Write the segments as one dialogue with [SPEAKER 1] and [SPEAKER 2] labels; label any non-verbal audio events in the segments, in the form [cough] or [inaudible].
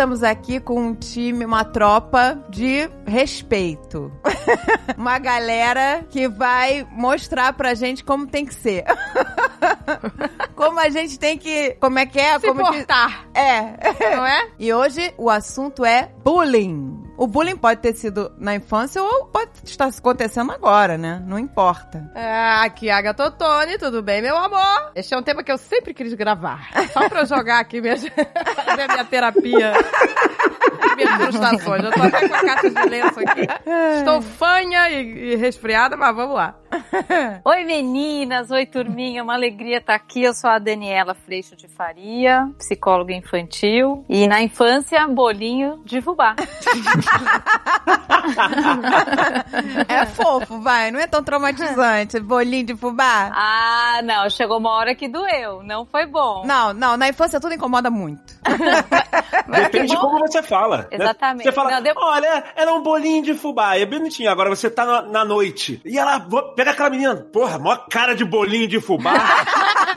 [SPEAKER 1] estamos aqui com um time, uma tropa de respeito. [laughs] uma galera que vai mostrar pra gente como tem que ser. [laughs] como a gente tem que. Como é que é?
[SPEAKER 2] Se
[SPEAKER 1] como
[SPEAKER 2] portar.
[SPEAKER 1] Que... É.
[SPEAKER 2] Não é? [laughs]
[SPEAKER 1] E hoje o assunto é bullying. O bullying pode ter sido na infância ou pode estar acontecendo agora, né? Não importa.
[SPEAKER 2] É, aqui é a Ottoni, tudo bem, meu amor? Este é um tema que eu sempre quis gravar. Só pra eu jogar aqui minha, [laughs] fazer minha terapia. minhas frustrações. Eu tô até com a caixa de lenço aqui. Estou fanha e, e resfriada, mas vamos lá. [laughs]
[SPEAKER 3] Oi meninas, oi turminha, uma alegria estar aqui. Eu sou a Daniela Freixo de Faria, psicóloga infantil. E na infância, bolinho de fubá. [laughs]
[SPEAKER 1] é fofo, vai, não é tão traumatizante. Bolinho de fubá.
[SPEAKER 3] Ah, não, chegou uma hora que doeu, não foi bom.
[SPEAKER 1] Não, não, na infância tudo incomoda muito. [laughs]
[SPEAKER 4] Depende de como você fala.
[SPEAKER 3] Exatamente.
[SPEAKER 4] Né? Você fala,
[SPEAKER 3] Não, de-
[SPEAKER 4] olha, era um bolinho de fubá, é bonitinho. Agora você tá na, na noite. E ela, pega aquela menina, porra, mó cara de bolinho de fubá. [laughs]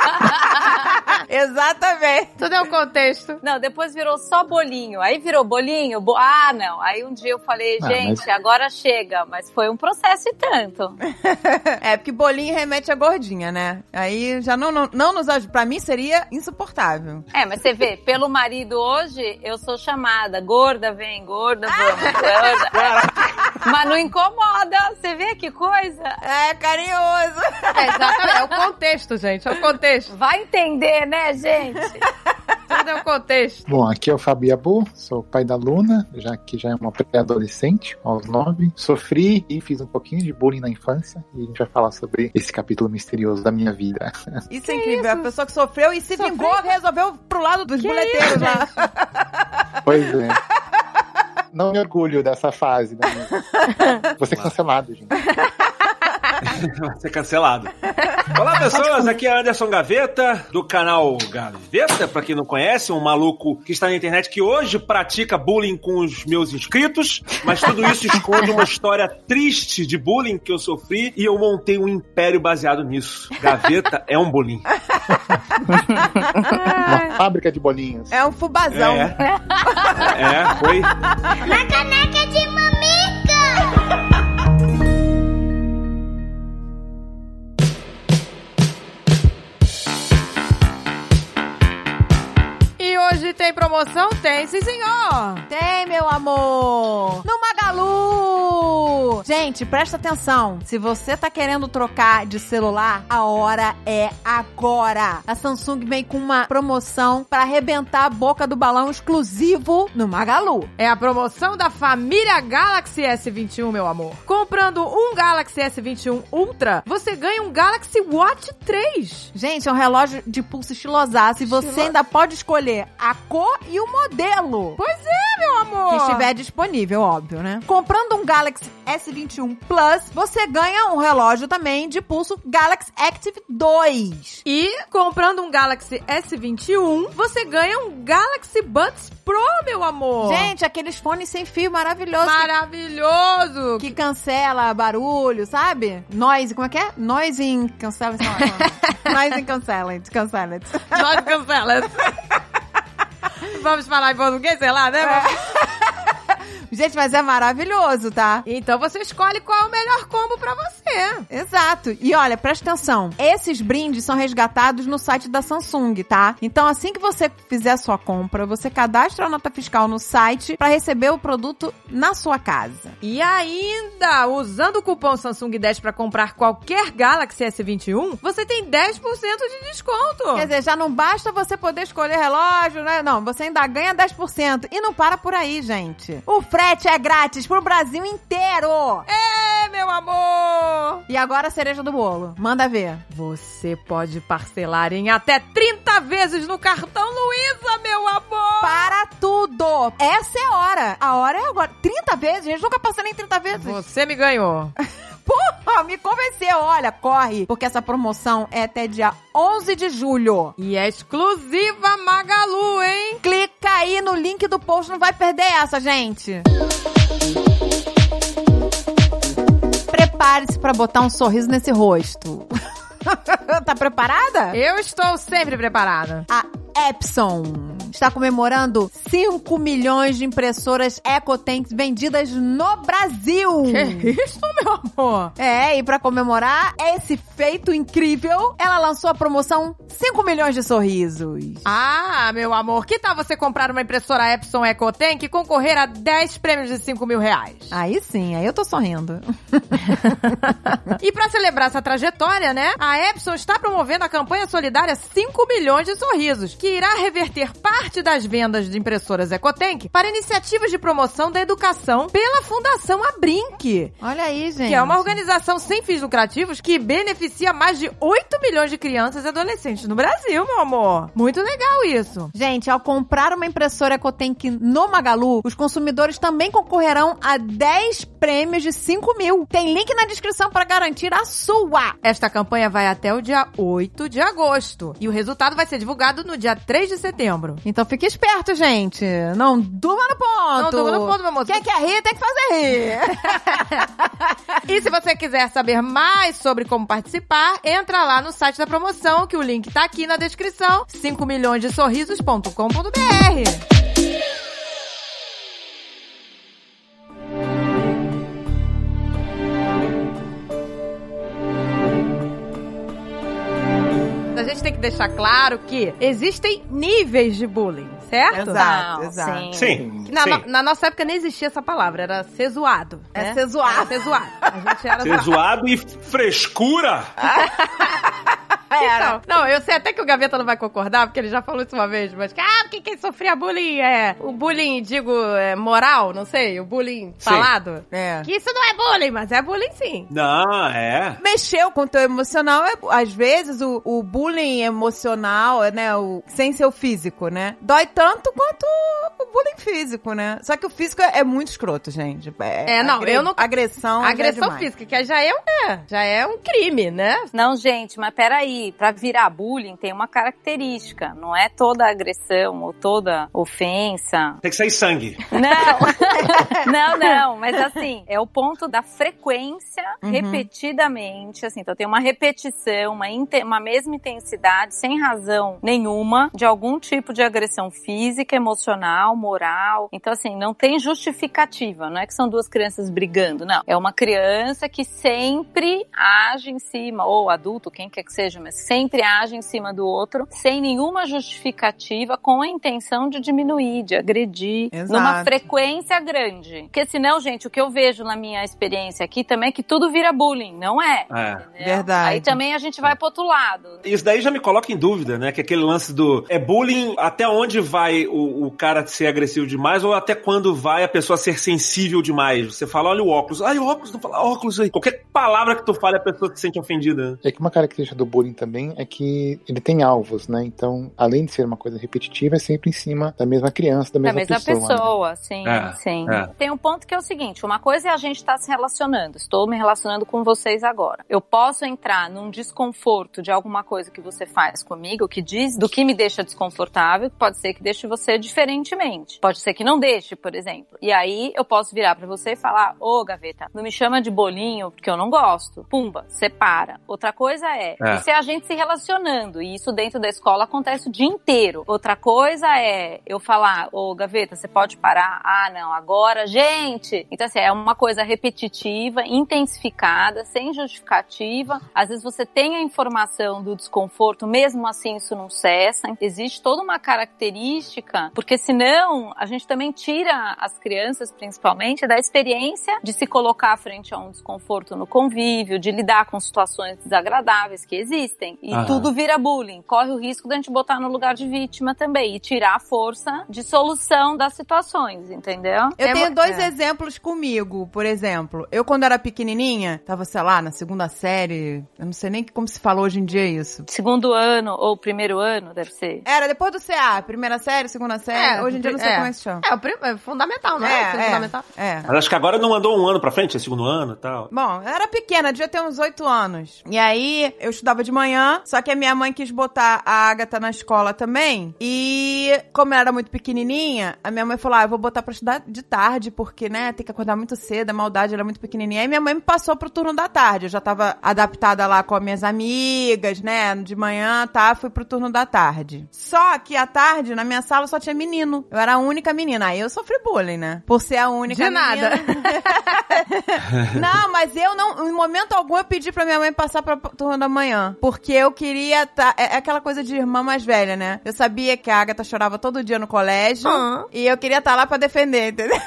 [SPEAKER 4] [laughs]
[SPEAKER 1] Exatamente.
[SPEAKER 2] Tudo é o contexto.
[SPEAKER 3] Não, depois virou só bolinho. Aí virou bolinho. bo- Ah, não. Aí um dia eu falei,
[SPEAKER 5] Ah,
[SPEAKER 3] gente,
[SPEAKER 5] mas-
[SPEAKER 3] agora chega. Mas foi um processo e tanto. [laughs]
[SPEAKER 1] É, porque bolinho remete a gordinha, né? Aí já não, não, não nos ajuda. Pra mim seria insuportável.
[SPEAKER 3] É, mas você vê, pelo marido hoje, eu sou chamada. Gorda, vem, gorda, vamos, gorda. [laughs] Mas não incomoda. Você vê que coisa?
[SPEAKER 1] É carinhoso.
[SPEAKER 2] É, exatamente. É o contexto, gente. É o contexto.
[SPEAKER 3] Vai entender, né, gente?
[SPEAKER 2] Tudo é o contexto.
[SPEAKER 5] Bom, aqui é o Fabiabu, sou pai da Luna, já que já é uma pré-adolescente, aos nove. Sofri e fiz um pouquinho de bullying na infância e a gente vai falar sobre esse capítulo misterioso da minha vida.
[SPEAKER 1] Isso é incrível. A pessoa que sofreu e se
[SPEAKER 2] Sofreu?
[SPEAKER 1] vingou resolveu pro lado dos boleteiros lá. [laughs]
[SPEAKER 5] Pois é. Não me orgulho dessa fase. Minha... Vou ser cancelado, gente.
[SPEAKER 4] Vai [laughs] ser cancelado. Olá, pessoas. Aqui é Anderson Gaveta, do canal Gaveta, pra quem não conhece, um maluco que está na internet que hoje pratica bullying com os meus inscritos, mas tudo isso esconde uma história triste de bullying que eu sofri e eu montei um império baseado nisso. Gaveta é um bullying.
[SPEAKER 5] Uma fábrica de bolinhos.
[SPEAKER 1] É um fubazão.
[SPEAKER 4] É. É, foi.
[SPEAKER 6] Na caneca de mamica!
[SPEAKER 2] Tem promoção? Tem, sim, senhor.
[SPEAKER 1] Tem, meu amor! No Magalu! Gente, presta atenção. Se você tá querendo trocar de celular, a hora é agora. A Samsung vem com uma promoção pra arrebentar a boca do balão exclusivo no Magalu.
[SPEAKER 2] É a promoção da família Galaxy S21, meu amor. Comprando um Galaxy S21 Ultra, você ganha um Galaxy Watch 3.
[SPEAKER 1] Gente, é um relógio de pulso estilosaço e você
[SPEAKER 2] Estilo-
[SPEAKER 1] ainda pode escolher a cor e o modelo.
[SPEAKER 2] Pois é, meu amor.
[SPEAKER 1] Que estiver disponível, óbvio, né? Comprando um Galaxy S21 Plus, você ganha um relógio também de pulso Galaxy Active 2.
[SPEAKER 2] E comprando um Galaxy S21, você ganha um Galaxy Buds Pro, meu amor.
[SPEAKER 1] Gente, aqueles fones sem fio maravilhosos.
[SPEAKER 2] maravilhoso.
[SPEAKER 1] Que cancela barulho, sabe? Noise, como é que é? Noise in cancela. [laughs] Noise in cancela, cancela.
[SPEAKER 2] Nós cancela. [laughs] Vamos falar em português, sei lá, né? amor?
[SPEAKER 1] Gente, mas é maravilhoso, tá?
[SPEAKER 2] Então você escolhe qual é o melhor combo pra você.
[SPEAKER 1] Exato. E olha, presta atenção. Esses brindes são resgatados no site da Samsung, tá? Então, assim que você fizer a sua compra, você cadastra a nota fiscal no site pra receber o produto na sua casa.
[SPEAKER 2] E ainda, usando o cupom Samsung 10 pra comprar qualquer Galaxy S21, você tem 10% de desconto.
[SPEAKER 1] Quer dizer, já não basta você poder escolher relógio, né? Não, você ainda ganha 10%. E não para por aí, gente. O frete é grátis pro Brasil inteiro.
[SPEAKER 2] É, meu amor!
[SPEAKER 1] E agora a cereja do bolo. Manda ver.
[SPEAKER 2] Você pode parcelar em até 30 vezes no cartão Luiza, meu amor!
[SPEAKER 1] Para tudo. Essa é a hora. A hora é agora. 30 vezes? Gente, nunca passei nem 30 vezes.
[SPEAKER 2] Você me ganhou. [laughs]
[SPEAKER 1] Porra, me convenceu. Olha, corre. Porque essa promoção é até dia 11 de julho.
[SPEAKER 2] E é exclusiva Magalu, hein?
[SPEAKER 1] Clica aí no link do post, não vai perder essa, gente. Prepare-se pra botar um sorriso nesse rosto. [laughs] tá preparada?
[SPEAKER 2] Eu estou sempre preparada.
[SPEAKER 1] A Epson está comemorando 5 milhões de impressoras EcoTanks vendidas no Brasil.
[SPEAKER 2] Que isso, meu amor?
[SPEAKER 1] É, e pra comemorar esse feito incrível, ela lançou a promoção 5 milhões de sorrisos.
[SPEAKER 2] Ah, meu amor, que tal você comprar uma impressora Epson EcoTank e concorrer a 10 prêmios de 5 mil reais?
[SPEAKER 1] Aí sim, aí eu tô sorrindo. [laughs]
[SPEAKER 2] E pra celebrar essa trajetória, né, a Epson está promovendo a campanha solidária 5 milhões de sorrisos, que irá reverter parte das vendas de impressoras EcoTank para iniciativas de promoção da educação pela Fundação Abrinq.
[SPEAKER 1] Olha aí, gente.
[SPEAKER 2] Que é uma organização sem fins lucrativos que beneficia mais de 8 milhões de crianças e adolescentes no Brasil, meu amor. Muito legal isso.
[SPEAKER 1] Gente, ao comprar uma impressora EcoTank no Magalu, os consumidores também concorrerão a 10 prêmios de 5 mil. Tem link na descrição para garantir a sua.
[SPEAKER 2] Esta campanha vai até o dia 8 de agosto. E o resultado vai ser divulgado no dia 3 de setembro.
[SPEAKER 1] Então fique esperto, gente. Não durma no ponto.
[SPEAKER 2] Não durma no ponto, meu amor.
[SPEAKER 1] Quem quer rir, tem que fazer rir. [laughs]
[SPEAKER 2] E se você quiser saber mais sobre como participar, entra lá no site da promoção, que o link tá aqui na descrição, 5 milhões de sorrisos.com.br. A gente tem que deixar claro que existem níveis de bullying, certo?
[SPEAKER 1] Exato,
[SPEAKER 3] Não,
[SPEAKER 1] exato.
[SPEAKER 3] sim.
[SPEAKER 4] Sim.
[SPEAKER 2] Na,
[SPEAKER 4] sim.
[SPEAKER 2] na- na nossa época nem existia essa palavra, era ser zoado.
[SPEAKER 1] É
[SPEAKER 2] né?
[SPEAKER 1] ser zoado.
[SPEAKER 2] Era ser zoado. A gente era
[SPEAKER 4] Ser
[SPEAKER 2] zoado.
[SPEAKER 4] zoado e frescura. [laughs]
[SPEAKER 2] Então, não, eu sei até que o Gaveta não vai concordar, porque ele já falou isso uma vez, mas que, ah, porque quem sofria bullying é o bullying, digo, é, moral, não sei, o bullying
[SPEAKER 4] Sim.
[SPEAKER 2] falado.
[SPEAKER 1] É.
[SPEAKER 2] Que isso não é bullying, mas é bullying sim.
[SPEAKER 4] Não, é.
[SPEAKER 1] Mexeu com o teu emocional, é, às vezes o, o bullying emocional, né, o, sem ser o físico, né, dói tanto quanto o bullying físico, né? Só que o físico é, é muito escroto, gente. É,
[SPEAKER 2] É, não, eu não-
[SPEAKER 1] Agressão. já é
[SPEAKER 2] Agressão
[SPEAKER 1] demais.
[SPEAKER 2] física, que já é, um, é, já é um crime, né?
[SPEAKER 3] Não, gente, mas peraí, pra virar bullying tem uma característica, não é toda agressão ou toda ofensa.
[SPEAKER 4] Tem que sair sangue.
[SPEAKER 3] Não, [laughs] não, não, mas assim, é o ponto da frequência
[SPEAKER 1] Uhum.
[SPEAKER 3] repetidamente, assim, então tem uma repetição, uma, inte- uma mesma intensidade, sem razão nenhuma, de algum tipo de agressão física, emocional, moral. Então, assim, não tem justificativa, não é que são duas crianças brigando, não. É uma criança que sempre age em cima, ou adulto, quem quer que seja, mas sempre age em cima do outro, sem nenhuma justificativa, com a intenção de diminuir, de agredir,
[SPEAKER 1] Exato.
[SPEAKER 3] numa frequência grande. Porque senão, gente, o que eu vejo na minha experiência aqui também é que tudo vira bullying, não é?
[SPEAKER 4] É.
[SPEAKER 1] Verdade.
[SPEAKER 3] Aí também a gente vai pro outro lado.
[SPEAKER 4] Isso daí já me coloca em dúvida, né? Que aquele lance do. É bullying até onde vai o, o cara ser agressivo demais ou até quando vai a pessoa ser sensível demais? Você fala, olha o óculos. Ai, óculos, não fala óculos aí. Qualquer palavra que tu fale, a pessoa se sente ofendida. né?
[SPEAKER 5] É que uma característica do bullying também é que ele tem alvos, né? Então, além de ser uma coisa repetitiva, é sempre em cima da mesma criança, da
[SPEAKER 3] Da
[SPEAKER 5] mesma,
[SPEAKER 3] mesma
[SPEAKER 5] pessoa. né?
[SPEAKER 3] pessoa, sim,
[SPEAKER 4] É,
[SPEAKER 3] sim.
[SPEAKER 4] é.
[SPEAKER 3] Tem um ponto que é o seguinte: uma coisa é a gente estar se relacionando. Estou me relacionando com vocês agora. Eu posso entrar num desconforto de alguma coisa que você faz comigo, que diz do que me deixa desconfortável, que pode ser que deixe você diferentemente. Pode ser que não deixe, por exemplo. E aí eu posso virar pra você e falar: Ô, gaveta, não me chama de bolinho porque eu não gosto. Pumba, separa. Outra coisa é,
[SPEAKER 4] É.
[SPEAKER 3] isso é a gente se relacionando. E isso dentro da escola acontece o dia inteiro. Outra coisa é eu falar, ô gaveta, você pode parar? Ah, não, agora, gente! Então, assim, é uma coisa repetitiva, intensificada, sem justificativa. Às vezes você tem a informação do desconforto, mesmo assim isso não cessa. Existe toda uma característica, porque senão a gente também tira as crianças, principalmente, da experiência de se colocar frente a um desconforto no convívio, de lidar com situações desagradáveis que existem. E
[SPEAKER 4] Aham.
[SPEAKER 3] tudo vira bullying. Corre o risco de a gente botar no lugar de vítima também e tirar a força de solução das situações, entendeu?
[SPEAKER 1] Eu
[SPEAKER 2] É
[SPEAKER 1] tenho dois
[SPEAKER 2] é.
[SPEAKER 1] exemplos comigo, por exemplo. Eu, quando era pequenininha, tava, sei lá, na segunda série. Eu não sei nem como se fala hoje em dia isso.
[SPEAKER 3] Segundo ano ou primeiro ano, deve ser.
[SPEAKER 1] Era depois do CA, primeira série, segunda série.
[SPEAKER 2] É,
[SPEAKER 1] hoje em dia eu não sei
[SPEAKER 2] é.
[SPEAKER 1] como é que se chama.
[SPEAKER 2] É, o prim- é fundamental, não é? Ensino fundamental.
[SPEAKER 1] é.
[SPEAKER 4] Mas acho que agora não andou um ano pra frente, é segundo ano e tal.
[SPEAKER 1] Bom, eu era pequena, devia ter uns oito anos. E aí, eu estudava de manhã manhã, só que a minha mãe quis botar a Agatha na escola também. E como ela era muito pequenininha, a minha mãe falou: "Ah, eu vou botar pra estudar de tarde, porque, né, tem que acordar muito cedo, a maldade ela é muito pequenininha". Aí minha mãe me passou pro turno da tarde. Eu já tava adaptada lá com as minhas amigas, né, de manhã, tá, fui pro turno da tarde. Só que à tarde na minha sala só tinha menino. Eu era a única menina. Aí eu sofri bullying, né? Por ser a única
[SPEAKER 2] De
[SPEAKER 1] menina.
[SPEAKER 2] nada. [laughs]
[SPEAKER 1] Não, mas eu não, em momento algum eu pedi pra minha mãe passar pra turma da manhã. Porque eu queria tá, é, é aquela coisa de irmã mais velha, né? Eu sabia que a Agatha chorava todo dia no colégio.
[SPEAKER 2] Ah.
[SPEAKER 1] E eu queria estar lá pra defender, entendeu?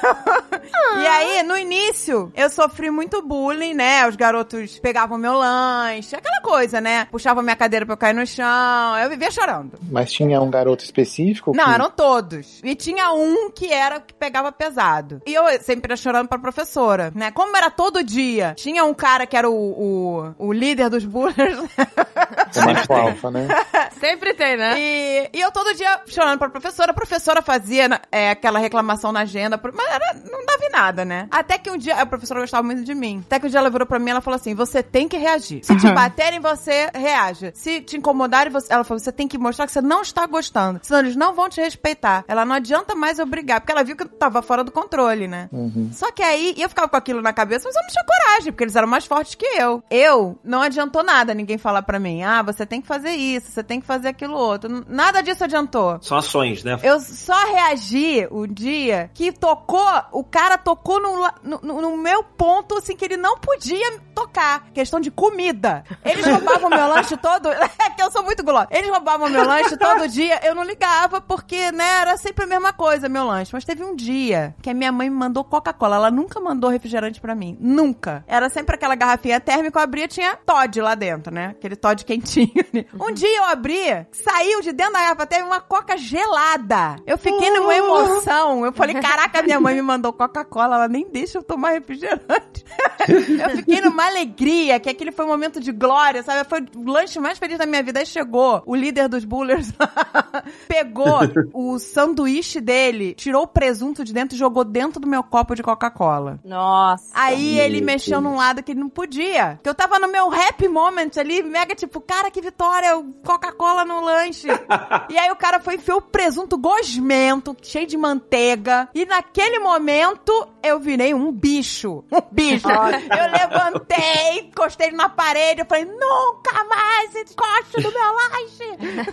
[SPEAKER 1] E aí, no início, eu sofri muito bullying, né? Os garotos pegavam meu lanche, aquela coisa, né? Puxavam minha cadeira pra eu cair no chão. Eu vivia chorando.
[SPEAKER 5] Mas tinha um garoto específico?
[SPEAKER 1] Não, eram todos. E tinha um que era o que pegava pesado. E eu sempre ia chorando pra professora, né? Como era todo dia, tinha um cara que era o, o, o líder dos bullies. [laughs]
[SPEAKER 5] O macho alfa, né? [laughs]
[SPEAKER 2] Sempre tem, né?
[SPEAKER 1] E, e eu todo dia chorando pra professora. A professora fazia né, é, aquela reclamação na agenda, mas era, não dava em nada, né? Até que um dia, a professora gostava muito de mim. Até que um dia ela virou pra mim e ela falou assim: você tem que reagir. Se te [laughs] baterem, você reaja. Se te incomodarem, você... ela falou: você tem que mostrar que você não está gostando. Senão eles não vão te respeitar. Ela não adianta mais eu brigar, porque ela viu que eu tava fora do controle, né?
[SPEAKER 5] Uhum.
[SPEAKER 1] Só que aí, eu ficava com aquilo na cabeça, mas eu não tinha coragem, porque eles eram mais fortes que eu. Eu, não adiantou nada ninguém falar pra mim, ah, você tem que fazer isso, você tem que fazer aquilo outro. Nada disso adiantou.
[SPEAKER 4] São ações, né?
[SPEAKER 1] Eu só reagi o dia que tocou, o cara tocou no, no- no meu ponto, assim, que ele não podia tocar. Questão de comida. Eles roubavam meu lanche todo. [laughs] É que eu sou muito gulosa. Eles roubavam meu lanche todo dia. Eu não ligava, porque, né, era sempre a mesma coisa, meu lanche. Mas teve um dia que a minha mãe me mandou Coca-Cola. Ela nunca mandou refrigerante pra mim. Nunca. Era sempre aquela garrafinha térmica, eu abria, tinha Todd lá dentro, né? Aquele Todd quentinho. ali. Um dia eu abri, saiu de dentro da garrafa, teve uma Coca gelada. Eu fiquei numa emoção. Eu falei, caraca, minha mãe me mandou Coca-Cola, ela nem deixa eu tomar refrigerante. [laughs] eu fiquei numa alegria, que aquele foi um momento de glória, sabe? Foi o lanche mais feliz da minha vida. Aí chegou o líder dos bullers, [laughs] pegou o sanduíche dele, tirou o presunto de dentro e jogou dentro do meu copo de Coca-Cola.
[SPEAKER 3] Nossa.
[SPEAKER 1] Aí
[SPEAKER 5] Meu
[SPEAKER 1] ele mexeu
[SPEAKER 5] Deus.
[SPEAKER 1] num lado que ele não podia. Que eu tava no meu happy moment ali, mega tipo, cara, que vitória, Coca-Cola no lanche. [laughs] e aí o cara foi enfiou o presunto gosmento, cheio de manteiga. E naquele momento eu virei um bicho. Um bicho. eu levantei, encostei na parede, eu falei, nunca mais encoste no meu lanche.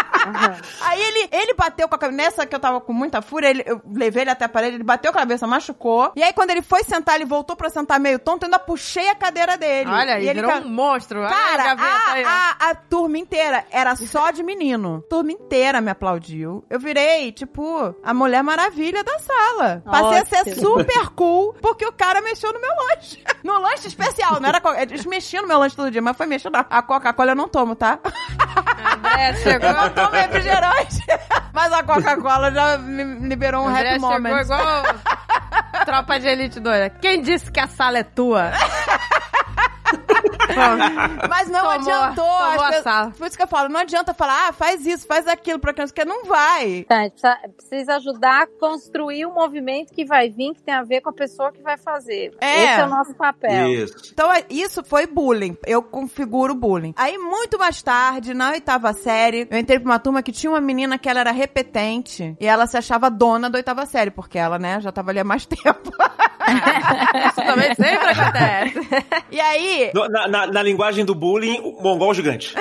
[SPEAKER 1] [laughs] Aí ele, ele bateu com a cabeça. Nessa que eu tava com muita fúria, ele, eu levei ele até a parede, ele bateu a cabeça, machucou. E aí, quando ele foi sentar, ele voltou pra sentar meio tonto, eu ainda puxei a cadeira dele.
[SPEAKER 2] Olha aí,
[SPEAKER 1] e ele
[SPEAKER 2] virou
[SPEAKER 1] ca-
[SPEAKER 2] um monstro. A
[SPEAKER 1] Cara,
[SPEAKER 2] ó.
[SPEAKER 1] a, a, a turma inteira era só de menino. Turma inteira me aplaudiu. Eu virei, tipo, a Mulher Maravilha da sala. Passei a ser super cool, porque o cara mexeu no meu lanche. [laughs] No lanche especial, não era... co- Eles mexiam no meu lanche todo dia, mas foi mexendo. A Coca-Cola eu não tomo, tá?
[SPEAKER 2] André chegou.
[SPEAKER 1] Eu não tomo refrigerante. [laughs] Mas a Coca-Cola já me liberou um
[SPEAKER 2] André
[SPEAKER 1] happy
[SPEAKER 2] chegou
[SPEAKER 1] moment.
[SPEAKER 2] igual [laughs] tropa de elite doida. Quem disse que a sala é tua? [laughs] [laughs]
[SPEAKER 1] Mas não
[SPEAKER 2] Tomou-
[SPEAKER 1] adiantou.
[SPEAKER 2] tomou a sala.
[SPEAKER 1] Por isso que eu falo, não adianta falar, ah, faz isso, faz aquilo pra criança, porque não vai.
[SPEAKER 3] Tá, a gente precisa, precisa ajudar a construir um movimento que vai vir, que tem a ver com a pessoa que vai fazer.
[SPEAKER 1] É.
[SPEAKER 3] Esse é o nosso papel.
[SPEAKER 4] Isso.
[SPEAKER 1] Então, é- isso foi bullying. Eu configuro bullying. Aí, muito mais tarde, na oitava série, eu entrei pra uma turma que tinha uma menina que ela era repetente e ela se achava dona da oitava série, porque ela, né, já tava ali há mais [laughs] tempo.
[SPEAKER 2] Isso também sempre acontece.
[SPEAKER 1] e aí,
[SPEAKER 4] No- Na, na- na linguagem do bullying, o mongol gigante.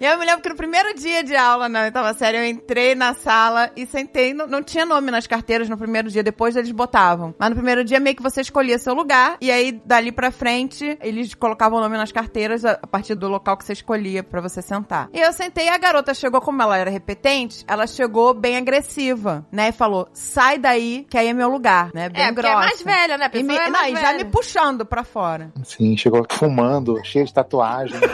[SPEAKER 1] eu me lembro que no primeiro dia de aula na oitava série, eu entrei na sala e sentei. Não, não tinha nome nas carteiras no primeiro dia, depois eles botavam. Mas no primeiro dia, meio que você escolhia seu lugar, e aí dali pra frente, eles colocavam o nome nas carteiras a, a partir do local que você escolhia pra você sentar. E eu sentei e a garota chegou, como ela era repetente, ela chegou bem agressiva, né? E falou: sai daí, que aí é meu lugar, né? Bem
[SPEAKER 2] É, porque
[SPEAKER 1] grossa.
[SPEAKER 2] é mais velha, né? A
[SPEAKER 1] E, me,
[SPEAKER 2] é
[SPEAKER 1] não, e já me puxando pra fora.
[SPEAKER 5] Sim, chegou fumando, cheio de tatuagem. [laughs]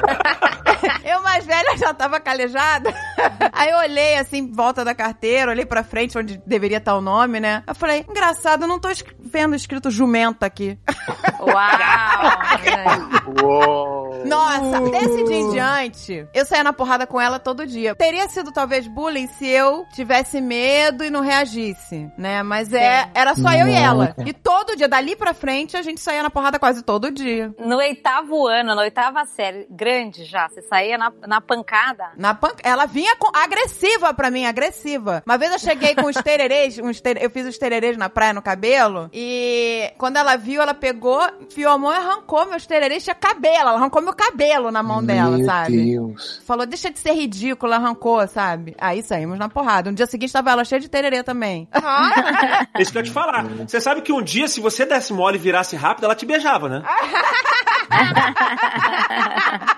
[SPEAKER 1] Eu mais velha já tava calejada. [laughs] Aí eu olhei assim, volta da carteira, olhei pra frente onde deveria estar o nome, né? Eu falei, engraçado, eu não tô vendo escrito jumenta aqui. [laughs]
[SPEAKER 3] Uau!
[SPEAKER 5] Uou!
[SPEAKER 1] Nossa, desse dia em diante, eu saía na porrada com ela todo dia. Teria sido talvez bullying se eu tivesse medo e não reagisse, né? Mas é, era só eu e ela. E todo dia, dali pra frente, a gente saía na porrada quase todo dia.
[SPEAKER 3] No oitavo ano, na oitava série, grande já, você saía na, na pancada.
[SPEAKER 1] Na pan... Ela vinha com- agressiva pra mim, agressiva. Uma vez eu cheguei com os tererês, [laughs] uns ter... eu fiz os tererês na praia no cabelo, e quando ela viu, ela pegou, enfiou a mão e arrancou meus tererês, tinha cabelo, ela arrancou meu cabelo na mão dela,
[SPEAKER 5] Meu
[SPEAKER 1] sabe?
[SPEAKER 5] Deus.
[SPEAKER 1] Falou, deixa de ser ridícula, arrancou, sabe? Aí saímos na porrada. No dia seguinte tava ela cheia de tererê também. [laughs]
[SPEAKER 4] Isso te falar. Você sabe que um dia, se você desse mole e virasse rápido, ela te beijava, né? [laughs]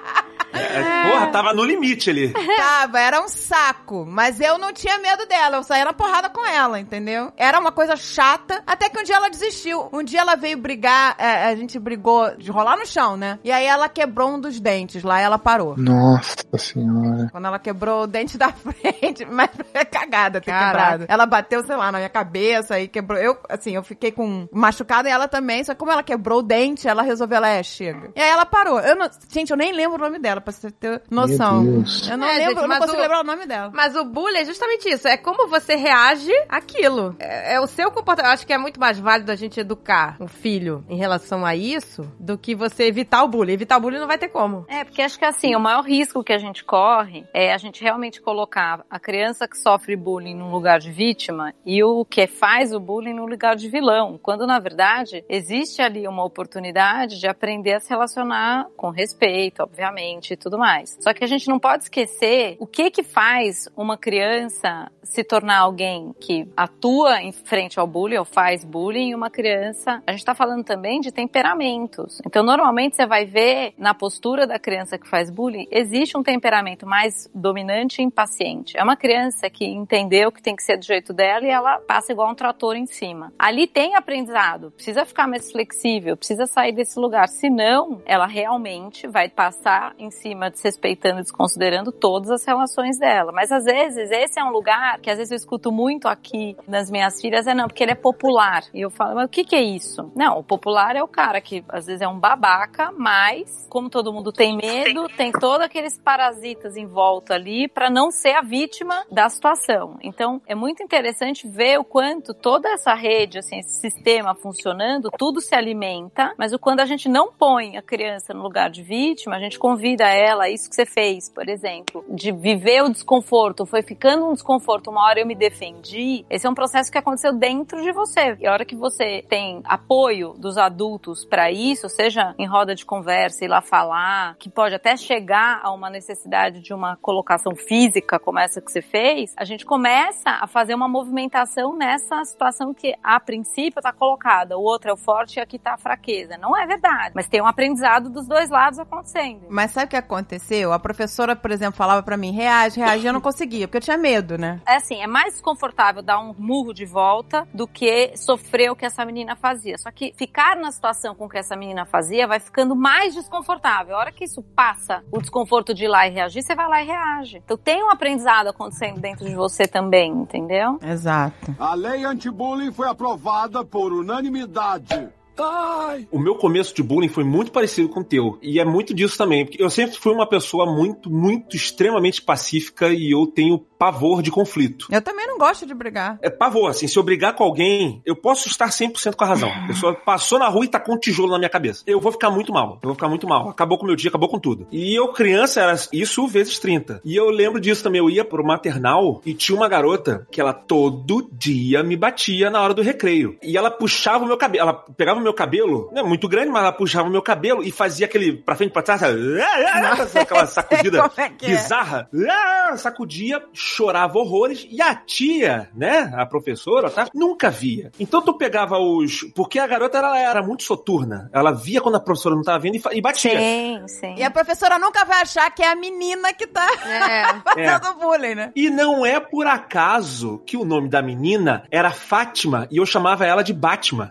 [SPEAKER 4] É, porra, tava no limite ali. [laughs]
[SPEAKER 1] Tava, era um saco. Mas eu não tinha medo dela, eu saía na porrada com ela, entendeu? Era uma coisa chata, até que um dia ela desistiu. Um dia ela veio brigar, é, a gente brigou de rolar no chão, né? E aí ela quebrou um dos dentes lá ela parou.
[SPEAKER 5] Nossa senhora.
[SPEAKER 1] Quando ela quebrou o dente da [laughs] frente, mas foi cagada ter
[SPEAKER 2] Caraca.
[SPEAKER 1] quebrado. Ela bateu, sei lá, na minha cabeça e quebrou. Eu, assim, eu fiquei com machucada e ela também. Só que como ela quebrou o dente, ela resolveu, ela é, chega. E aí ela parou. Eu não, gente, eu nem lembro o nome dela, pra você ter noção. Eu não
[SPEAKER 2] É,
[SPEAKER 1] lembro,
[SPEAKER 2] gente,
[SPEAKER 1] eu não
[SPEAKER 2] mas
[SPEAKER 1] consigo
[SPEAKER 2] o-
[SPEAKER 1] lembrar o nome dela.
[SPEAKER 2] Mas o bullying é justamente isso. É como você reage àquilo. É, é o seu comportamento. Eu acho que é muito mais válido a gente educar o filho em relação a isso do que você evitar o bullying. Evitar o bullying não vai ter como.
[SPEAKER 3] É, porque acho que assim, o maior risco que a gente corre é a gente realmente colocar a criança que sofre bullying num lugar de vítima e o que faz o bullying num lugar de vilão. Quando, na verdade, existe ali uma oportunidade de aprender a se relacionar com respeito, obviamente, e tudo mais. Só que a gente não pode esquecer o que que faz uma criança se tornar alguém que atua em frente ao bullying ou faz bullying e uma criança. A gente tá falando também de temperamentos. Então, normalmente você vai ver na postura da criança que faz bullying, existe um temperamento mais dominante e impaciente. É uma criança que entendeu que tem que ser do jeito dela e ela passa igual um trator em cima. Ali tem aprendizado, precisa ficar mais flexível, precisa sair desse lugar, senão ela realmente vai passar em cima desrespeitando, desconsiderando todas as relações dela. Mas às vezes esse é um lugar que às vezes eu escuto muito aqui nas minhas filhas, é não, porque ele é popular. E eu falo, mas o que que é isso? Não, o popular é o cara que às vezes é um babaca, mas como todo mundo tem medo, tem todos aqueles parasitas em volta ali para não ser a vítima da situação. Então, é muito interessante ver o quanto toda essa rede, assim, esse sistema funcionando, tudo se alimenta, mas o quando a gente não põe a criança no lugar de vítima, a gente convida ela, isso que você fez, por exemplo, de viver o desconforto, foi ficando um desconforto, uma hora eu me defendi, esse é um processo que aconteceu dentro de você. E a hora que você tem apoio dos adultos para isso, seja em roda de conversa, ir lá falar, que pode até chegar a uma necessidade de uma colocação física como essa que você fez, a gente começa a fazer uma movimentação nessa situação que a princípio está colocada, o outro é o forte e aqui está a fraqueza. Não é verdade, mas tem um aprendizado dos dois lados acontecendo.
[SPEAKER 1] Mas sabe o que aconteceu? A professora, por exemplo, falava pra mim, reage, reage, eu não conseguia, porque eu tinha medo, né?
[SPEAKER 3] É assim, é mais desconfortável dar um murro de volta do que sofrer o que essa menina fazia. Só que ficar na situação com o que essa menina fazia vai ficando mais desconfortável. A hora que isso passa, o desconforto de ir lá e reagir, você vai lá e reage. Então tem um aprendizado acontecendo dentro de você também, entendeu?
[SPEAKER 1] Exato.
[SPEAKER 7] A lei anti-bullying foi aprovada por unanimidade. Ai!
[SPEAKER 4] O meu começo de bullying foi muito parecido com o teu. E é muito disso também. Porque eu sempre fui uma pessoa muito, muito extremamente pacífica e eu tenho pavor de conflito.
[SPEAKER 1] Eu também não gosto de brigar.
[SPEAKER 4] É pavor, assim, se eu brigar com alguém, eu posso estar 100% com a razão. A pessoa [laughs] passou na rua e tá com um tijolo na minha cabeça. Eu vou ficar muito mal. Eu vou ficar muito mal. Acabou com o meu dia, acabou com tudo. E eu, criança, era isso vezes 30. E eu lembro disso também. Eu ia pro maternal e tinha uma garota que ela todo dia me batia na hora do recreio. E ela puxava o meu cabelo. Ela pegava o meu cabelo, não é muito grande, mas ela puxava o meu cabelo e fazia aquele pra frente, pra trás, [laughs] aquela sacudida [laughs]
[SPEAKER 1] é é?
[SPEAKER 4] bizarra. Ah, Sacudia, chorava horrores. E a tia, né, a professora, tá, nunca via. Então tu pegava os... Porque a garota, ela era muito soturna. Ela via quando a professora não tava vendo e, e batia.
[SPEAKER 3] Sim, sim.
[SPEAKER 1] E a professora nunca vai achar que é a menina que tá [laughs]
[SPEAKER 2] É.
[SPEAKER 1] fazendo bullying, né?
[SPEAKER 4] E não é por acaso que o nome da menina era Fátima e eu chamava ela de Batman.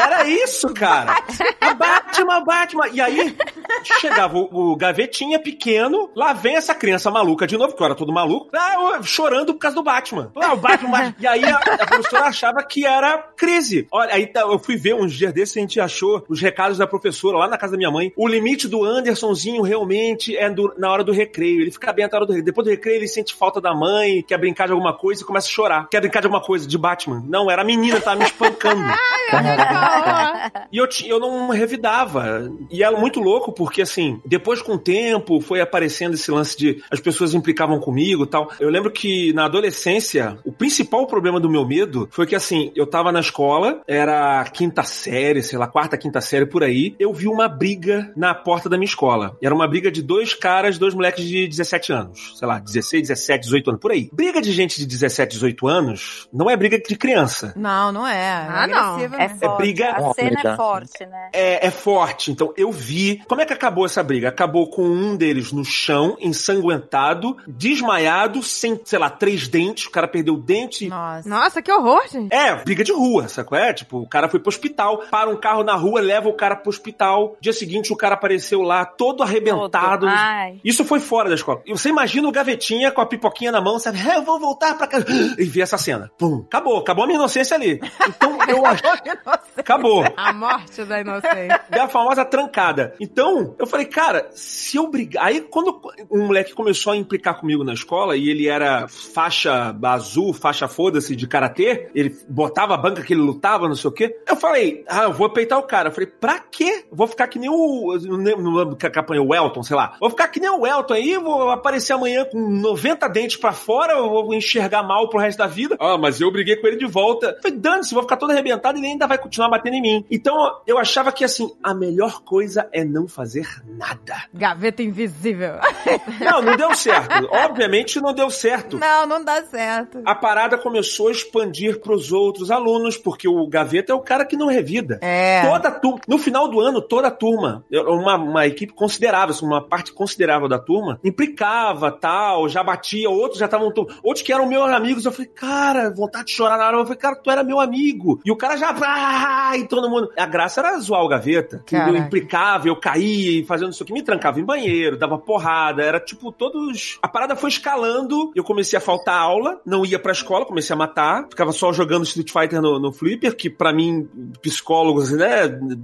[SPEAKER 4] Era isso, [laughs] cara. A Batman, Batman. E aí, chegava o, o gavetinha pequeno, lá vem essa criança maluca de novo, que eu era todo maluco, eu- chorando por causa do Batman. Ah, o Batman, Batman. E aí a, a professora achava que era crise. Olha, aí tá, eu fui ver uns dias desses a gente achou os recados da professora lá na casa da minha mãe. O limite do Andersonzinho realmente é do- na hora do recreio. Ele fica bem até a hora do recreio. Depois do recreio ele sente falta da mãe, quer brincar de alguma coisa e começa a chorar. Quer brincar de alguma coisa, de Batman. Não, era a menina, tava me espancando. [laughs] E eu, eu não revidava. E era muito louco, porque assim, depois com o tempo foi aparecendo esse lance de as pessoas implicavam comigo e tal. Eu lembro que na adolescência, o principal problema do meu medo foi que assim, eu tava na escola, era quinta série, sei lá, quarta, quinta série por aí, eu vi uma briga na porta da minha escola. Era uma briga de dois caras, dois moleques de 17 anos, sei lá, 16, 17, 18 anos, por aí. Briga de gente de 17, 18 anos não é briga de criança.
[SPEAKER 1] Não, não é.
[SPEAKER 2] Ah, não.
[SPEAKER 3] É
[SPEAKER 1] mesmo.
[SPEAKER 3] forte.
[SPEAKER 4] Briga-
[SPEAKER 3] A cena é forte, né?
[SPEAKER 4] é, é forte. Então eu vi. Como é que acabou essa briga? Acabou com um deles no chão, ensanguentado, desmaiado, sem, sei lá, três dentes. O cara perdeu o dente.
[SPEAKER 1] Nossa.
[SPEAKER 2] Nossa, que horror, gente.
[SPEAKER 4] É, briga de rua, sacou? É, tipo, o cara foi pro hospital, para um carro na rua, leva o cara pro hospital. Dia seguinte o cara apareceu lá, todo arrebentado.
[SPEAKER 3] Todo. Ai.
[SPEAKER 4] Isso foi fora da escola. E você imagina o gavetinha com a pipoquinha na mão, sabe? "É, Eu vou voltar pra casa. [gasps] E ver essa cena. Pum, acabou, acabou a minha inocência ali. [laughs] Então eu acho. Acabou.
[SPEAKER 2] A morte da inocência.
[SPEAKER 4] É a famosa trancada. Então, eu falei, cara, se eu brigar. Aí, quando um moleque começou a implicar comigo na escola, e ele era faixa azul, faixa foda-se de karatê, ele botava a banca que ele lutava, não sei o quê. Eu falei, ah, eu vou peitar o cara. Eu falei, pra quê? Vou ficar que nem o. Não lembro que apanhou o Elton, sei lá. Vou ficar que nem o Elton aí, vou aparecer amanhã com 90 dentes pra fora, eu vou enxergar mal pro resto da vida. Ah, mas eu briguei com ele de volta. Eu falei, dane-se, vou ficar todo arrebentado e ele ainda vai continuar batendo em mim. Então, eu achava que, assim, a melhor coisa é não fazer nada.
[SPEAKER 2] Gaveta invisível.
[SPEAKER 4] Não, não deu certo. Obviamente não deu certo.
[SPEAKER 1] Não, não dá certo.
[SPEAKER 4] A parada começou a expandir pros outros alunos, porque o Gaveta é o cara que não revida.
[SPEAKER 1] É.
[SPEAKER 4] Toda turma, no final do ano, toda a turma, uma, uma equipe considerável, assim, uma parte considerável da turma, implicava, tal, já batia, outros já estavam, outros que eram meus amigos, eu falei, cara, vontade de chorar na hora, eu falei, cara, tu era meu amigo, e o cara já, ah, e todo mundo, a graça era zoar o Gaveta, que eu implicava, eu caía, e fazendo isso aqui, me trancava em banheiro, dava porrada, era tipo, todos, a parada foi escalando, eu comecei a faltar aula, não ia pra escola, comecei a matar, ficava só jogando Street Fighter no, no Flipper, que pra mim, psicólogos, né,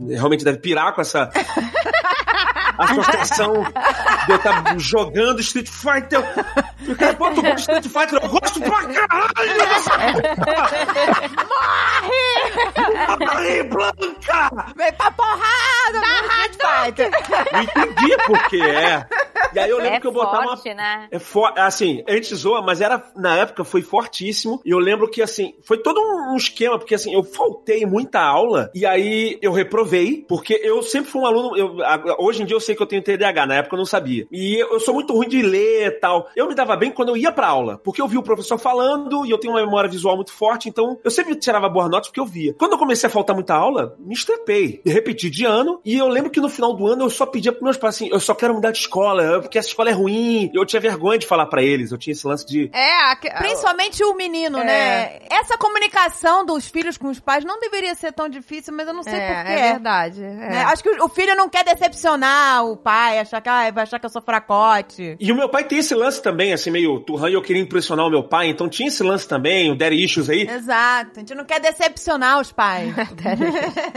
[SPEAKER 4] realmente deve pirar com essa [laughs] associação de eu estar jogando Street Fighter. E o cara, pô, tu gosta de Street Fighter? Eu gosto pra caralho! Morre! Morre, Blanca!
[SPEAKER 1] Vem pra porrada! Da Fighter.
[SPEAKER 4] Não entendi por que é. E aí eu lembro
[SPEAKER 3] É
[SPEAKER 4] que eu botava
[SPEAKER 3] forte,
[SPEAKER 4] uma
[SPEAKER 3] né?
[SPEAKER 4] é for, assim, a gente zoa, mas era, na época, foi fortíssimo. E eu lembro que, assim, foi todo um esquema, porque, assim, eu faltei muita aula, e aí eu reprovei, porque eu sempre fui um aluno, eu, a- hoje em dia eu sei que eu tenho TDAH, na época eu não sabia. E eu, sou muito ruim de ler e tal. Eu me dava bem quando eu ia pra aula, porque eu via o professor falando, e eu tenho uma memória visual muito forte, então eu sempre tirava boas notas porque eu via. Quando eu comecei a faltar muita aula, me estrepei. Repeti de ano, e eu lembro que no final do ano eu só pedia pros meus pais assim, eu só quero mudar de escola, porque essa escola é ruim. Eu tinha vergonha de falar pra eles, eu tinha esse lance de
[SPEAKER 2] É, a, que-
[SPEAKER 1] Principalmente o menino,
[SPEAKER 2] É.
[SPEAKER 1] né? Essa comunicação dos filhos com os pais não deveria ser tão difícil, mas eu não sei
[SPEAKER 2] é,
[SPEAKER 1] porquê.
[SPEAKER 2] é verdade. é.
[SPEAKER 1] Né? Acho que o filho não quer decepcionar o pai, achar que ah, vai achar que eu sou fracote.
[SPEAKER 4] E o meu pai tem esse lance também, assim, meio turrão, e eu queria impressionar o meu pai, então tinha esse lance também, o Daddy Issues aí.
[SPEAKER 1] Exato. A gente não quer decepcionar os pais. [laughs]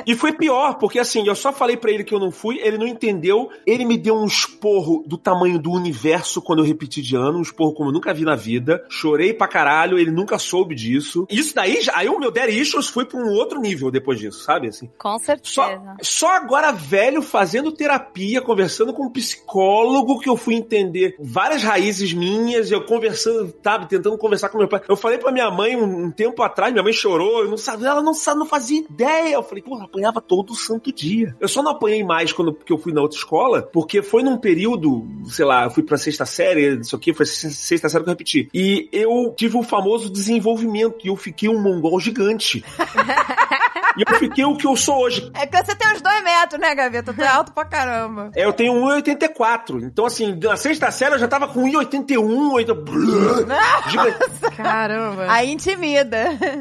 [SPEAKER 4] E foi pior, porque assim, eu só falei pra ele que eu não fui, ele não entendeu, ele me deu um esporro do tamanho do universo quando eu repeti de ano, um esporro como eu nunca vi na vida. Chorei pra caralho, ele nunca soube disso. Isso daí, aí o meu Daddy Issues foi pra um outro nível depois disso, sabe, assim.
[SPEAKER 3] Com
[SPEAKER 4] Só,
[SPEAKER 3] certeza.
[SPEAKER 4] só agora velho fazendo terapia, conversando com um psicólogo que eu fui entender várias raízes minhas, eu conversando, sabe, tentando conversar com meu pai. Eu falei pra minha mãe um, um tempo atrás, minha mãe chorou, eu não sabia, ela não, não fazia ideia. Eu falei, porra, apanhava todo santo dia. Eu só não apanhei mais quando porque eu fui na outra escola, porque foi num período, sei lá, eu fui pra sexta série, isso aqui, foi se- sexta série que eu repeti. E eu tive o famoso desenvolvimento e eu fiquei um mongol gigante. [laughs] E eu fiquei o que eu sou hoje.
[SPEAKER 1] É que você tem uns dois metros, né, Gaveta? Tu é alto pra caramba.
[SPEAKER 4] É, Eu tenho 1,84. Então, assim, na sexta série eu já tava com 1,81, 80... Gigante.
[SPEAKER 2] Caramba.
[SPEAKER 1] Aí intimida.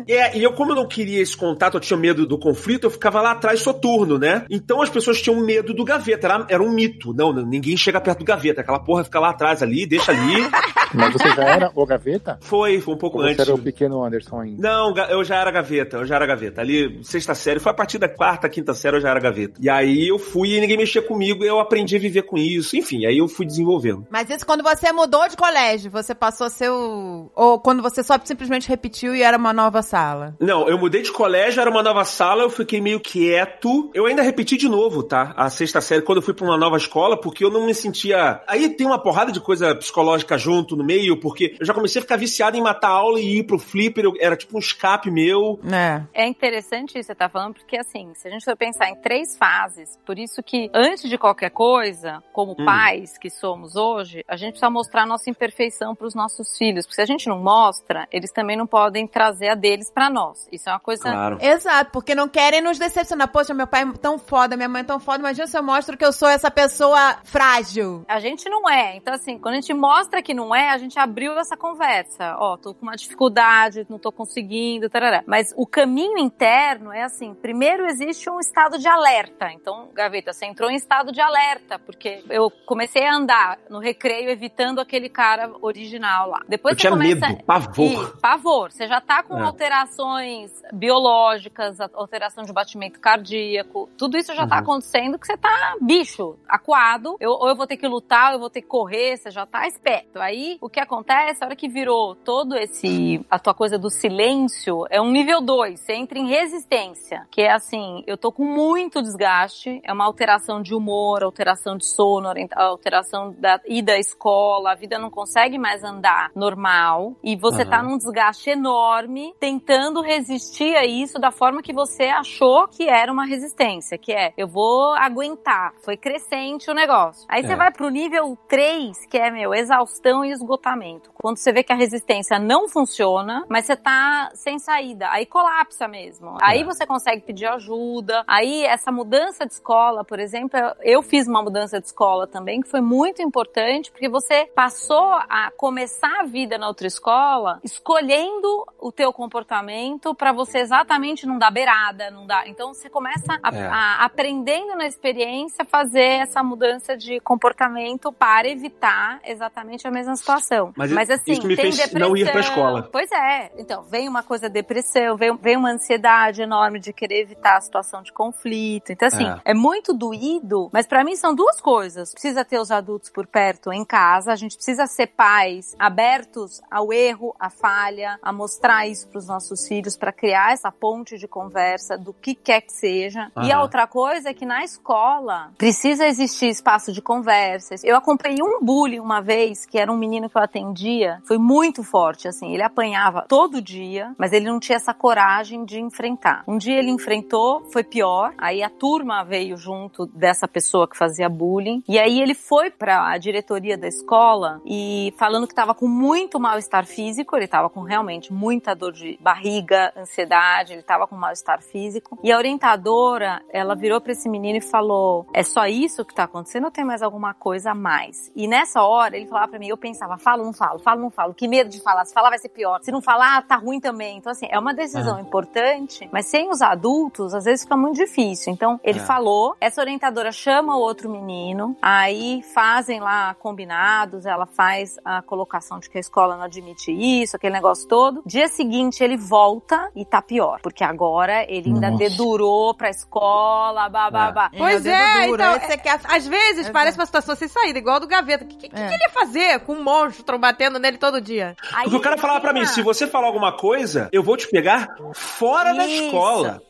[SPEAKER 4] É, e eu, como eu não queria esse contato, eu tinha medo do conflito, eu ficava lá atrás soturno, né? Então as pessoas tinham medo do gaveta. Era, era um mito. Não, ninguém chega perto do gaveta. Aquela porra fica lá atrás ali, deixa ali. [laughs]
[SPEAKER 5] Mas você já era o gaveta?
[SPEAKER 4] Foi, foi um pouco
[SPEAKER 5] Ou você
[SPEAKER 4] antes.
[SPEAKER 5] era o pequeno Anderson ainda?
[SPEAKER 4] Não, eu já era gaveta, eu já era gaveta. Ali, sexta série, foi a partir da quarta, quinta série, eu já era gaveta. E aí eu fui e ninguém mexia comigo, e eu aprendi a viver com isso. Enfim, aí eu fui desenvolvendo.
[SPEAKER 1] Mas isso quando você mudou de colégio, você passou a ser o... Ou quando você só simplesmente repetiu e era uma nova sala?
[SPEAKER 4] Não, eu mudei de colégio, era uma nova sala, eu fiquei meio quieto. Eu ainda repeti de novo, tá? A sexta série, quando eu fui pra uma nova escola, porque eu não me sentia. Aí tem uma porrada de coisa psicológica junto no meio, porque eu já comecei a ficar viciado em matar aula e ir pro flipper, eu- era tipo um escape meu.
[SPEAKER 1] É.
[SPEAKER 3] É interessante isso que você tá falando, porque assim, se a gente for pensar em três fases, por isso que antes de qualquer coisa, como
[SPEAKER 4] Hum.
[SPEAKER 3] pais que somos hoje, a gente precisa mostrar nossa imperfeição pros nossos filhos, porque se a gente não mostra, eles também não podem trazer a deles pra nós. Isso é uma coisa
[SPEAKER 4] Claro.
[SPEAKER 1] Exato, porque não querem nos decepcionar. Poxa, meu pai é tão foda, minha mãe é tão foda. Imagina se eu mostro que eu sou essa pessoa frágil.
[SPEAKER 3] A gente não é. Então, assim, quando a gente mostra que não é, a gente abriu essa conversa. Ó, tô com uma dificuldade, não tô conseguindo, tarará. Mas o caminho interno é assim: primeiro existe um estado de alerta. Então, Gaveta, você entrou em estado de alerta, porque eu comecei a andar no recreio evitando aquele cara original lá. Depois
[SPEAKER 4] Eu
[SPEAKER 3] você
[SPEAKER 4] tinha
[SPEAKER 3] começa.
[SPEAKER 4] medo, pavor.
[SPEAKER 3] Ih, pavor. Você já tá com
[SPEAKER 4] É.
[SPEAKER 3] alterações biológicas, alteração de batimento cardíaco, tudo isso já tá
[SPEAKER 4] Uhum.
[SPEAKER 3] acontecendo que você tá bicho, acuado. Eu, ou eu vou ter que lutar, ou eu vou ter que correr, você já tá esperto. Aí o que acontece, a hora que virou todo esse. a tua coisa do silêncio, é um nível 2. Você entra em resistência, que é assim: eu tô com muito desgaste, é uma alteração de humor, alteração de sono, alteração da ida à escola, a vida não consegue mais andar normal, e você
[SPEAKER 4] Aham.
[SPEAKER 3] tá num desgaste enorme, tentando resistir a isso da forma que você achou que era uma resistência, que é eu vou aguentar. Foi crescente o negócio. Aí você
[SPEAKER 4] É.
[SPEAKER 3] vai pro nível 3, que é meu, exaustão e esgotamento. Quando você vê que a resistência não funciona, mas você tá sem saída, aí colapsa mesmo. Aí
[SPEAKER 4] É.
[SPEAKER 3] você consegue pedir ajuda. Aí essa mudança de escola, por exemplo, eu fiz uma mudança de escola também que foi muito importante, porque você passou a começar a vida na outra escola escolhendo o teu comportamento para você exatamente não dar beirada, não dar. Então você começa a,
[SPEAKER 4] É.
[SPEAKER 3] a- aprendendo na experiência fazer essa mudança de comportamento para evitar exatamente a mesma situação.
[SPEAKER 4] Mas
[SPEAKER 3] assim,
[SPEAKER 4] isso me
[SPEAKER 3] tem
[SPEAKER 4] fez não ir pra
[SPEAKER 3] depressão.
[SPEAKER 4] escola.
[SPEAKER 3] Pois é. Então, vem uma coisa depressão, vem, vem uma ansiedade enorme de querer evitar a situação de conflito. Então, assim,
[SPEAKER 4] É.
[SPEAKER 3] é, muito doído, mas pra mim são duas coisas. Precisa ter os adultos por perto em casa, a gente precisa ser pais abertos ao erro, à falha, a mostrar isso pros nossos filhos, pra criar essa ponte de conversa do que quer que seja. E a outra coisa é que na escola precisa existir espaço de conversas. Eu acompanhei um bullying uma vez, que era um menino que eu atendia, foi muito forte, assim, ele apanhava todo dia, mas ele não tinha essa coragem de enfrentar. Um dia ele enfrentou, foi pior, aí a turma veio junto dessa pessoa que fazia bullying, e aí ele foi pra diretoria da escola e falando que tava com muito mal-estar físico, ele tava com realmente muita dor de barriga, ansiedade, ele tava com mal-estar físico, e a orientadora, ela virou pra esse menino e falou: "É só isso que tá acontecendo ou tem mais alguma coisa a mais?" E nessa hora ele falava pra mim, eu pensava: "Falo, não falo, falo, não falo, que medo de falar, se falar vai ser pior. Se não falar, tá ruim também". Então assim, é uma decisão importante, mas sem os adultos, às vezes fica muito difícil. Então, ele
[SPEAKER 4] É.
[SPEAKER 3] falou, essa orientadora chama o outro menino, aí fazem lá combinados, ela faz a colocação de que a escola não admite isso, aquele negócio todo. Dia seguinte ele volta e tá pior, porque agora ele ainda
[SPEAKER 5] Nossa.
[SPEAKER 3] dedurou pra escola, babá.
[SPEAKER 2] Pois
[SPEAKER 1] Meu
[SPEAKER 2] é,
[SPEAKER 1] dedo duro,
[SPEAKER 2] então,
[SPEAKER 1] aí você quer-
[SPEAKER 2] às vezes parece uma situação sem saída, igual a do Gaveta. O que, que, que
[SPEAKER 1] É.
[SPEAKER 2] ele ia fazer com um monstro batendo nele todo dia?
[SPEAKER 4] Porque o cara falava pra mim, se você falar alguma coisa, eu vou te pegar fora da
[SPEAKER 3] Isso,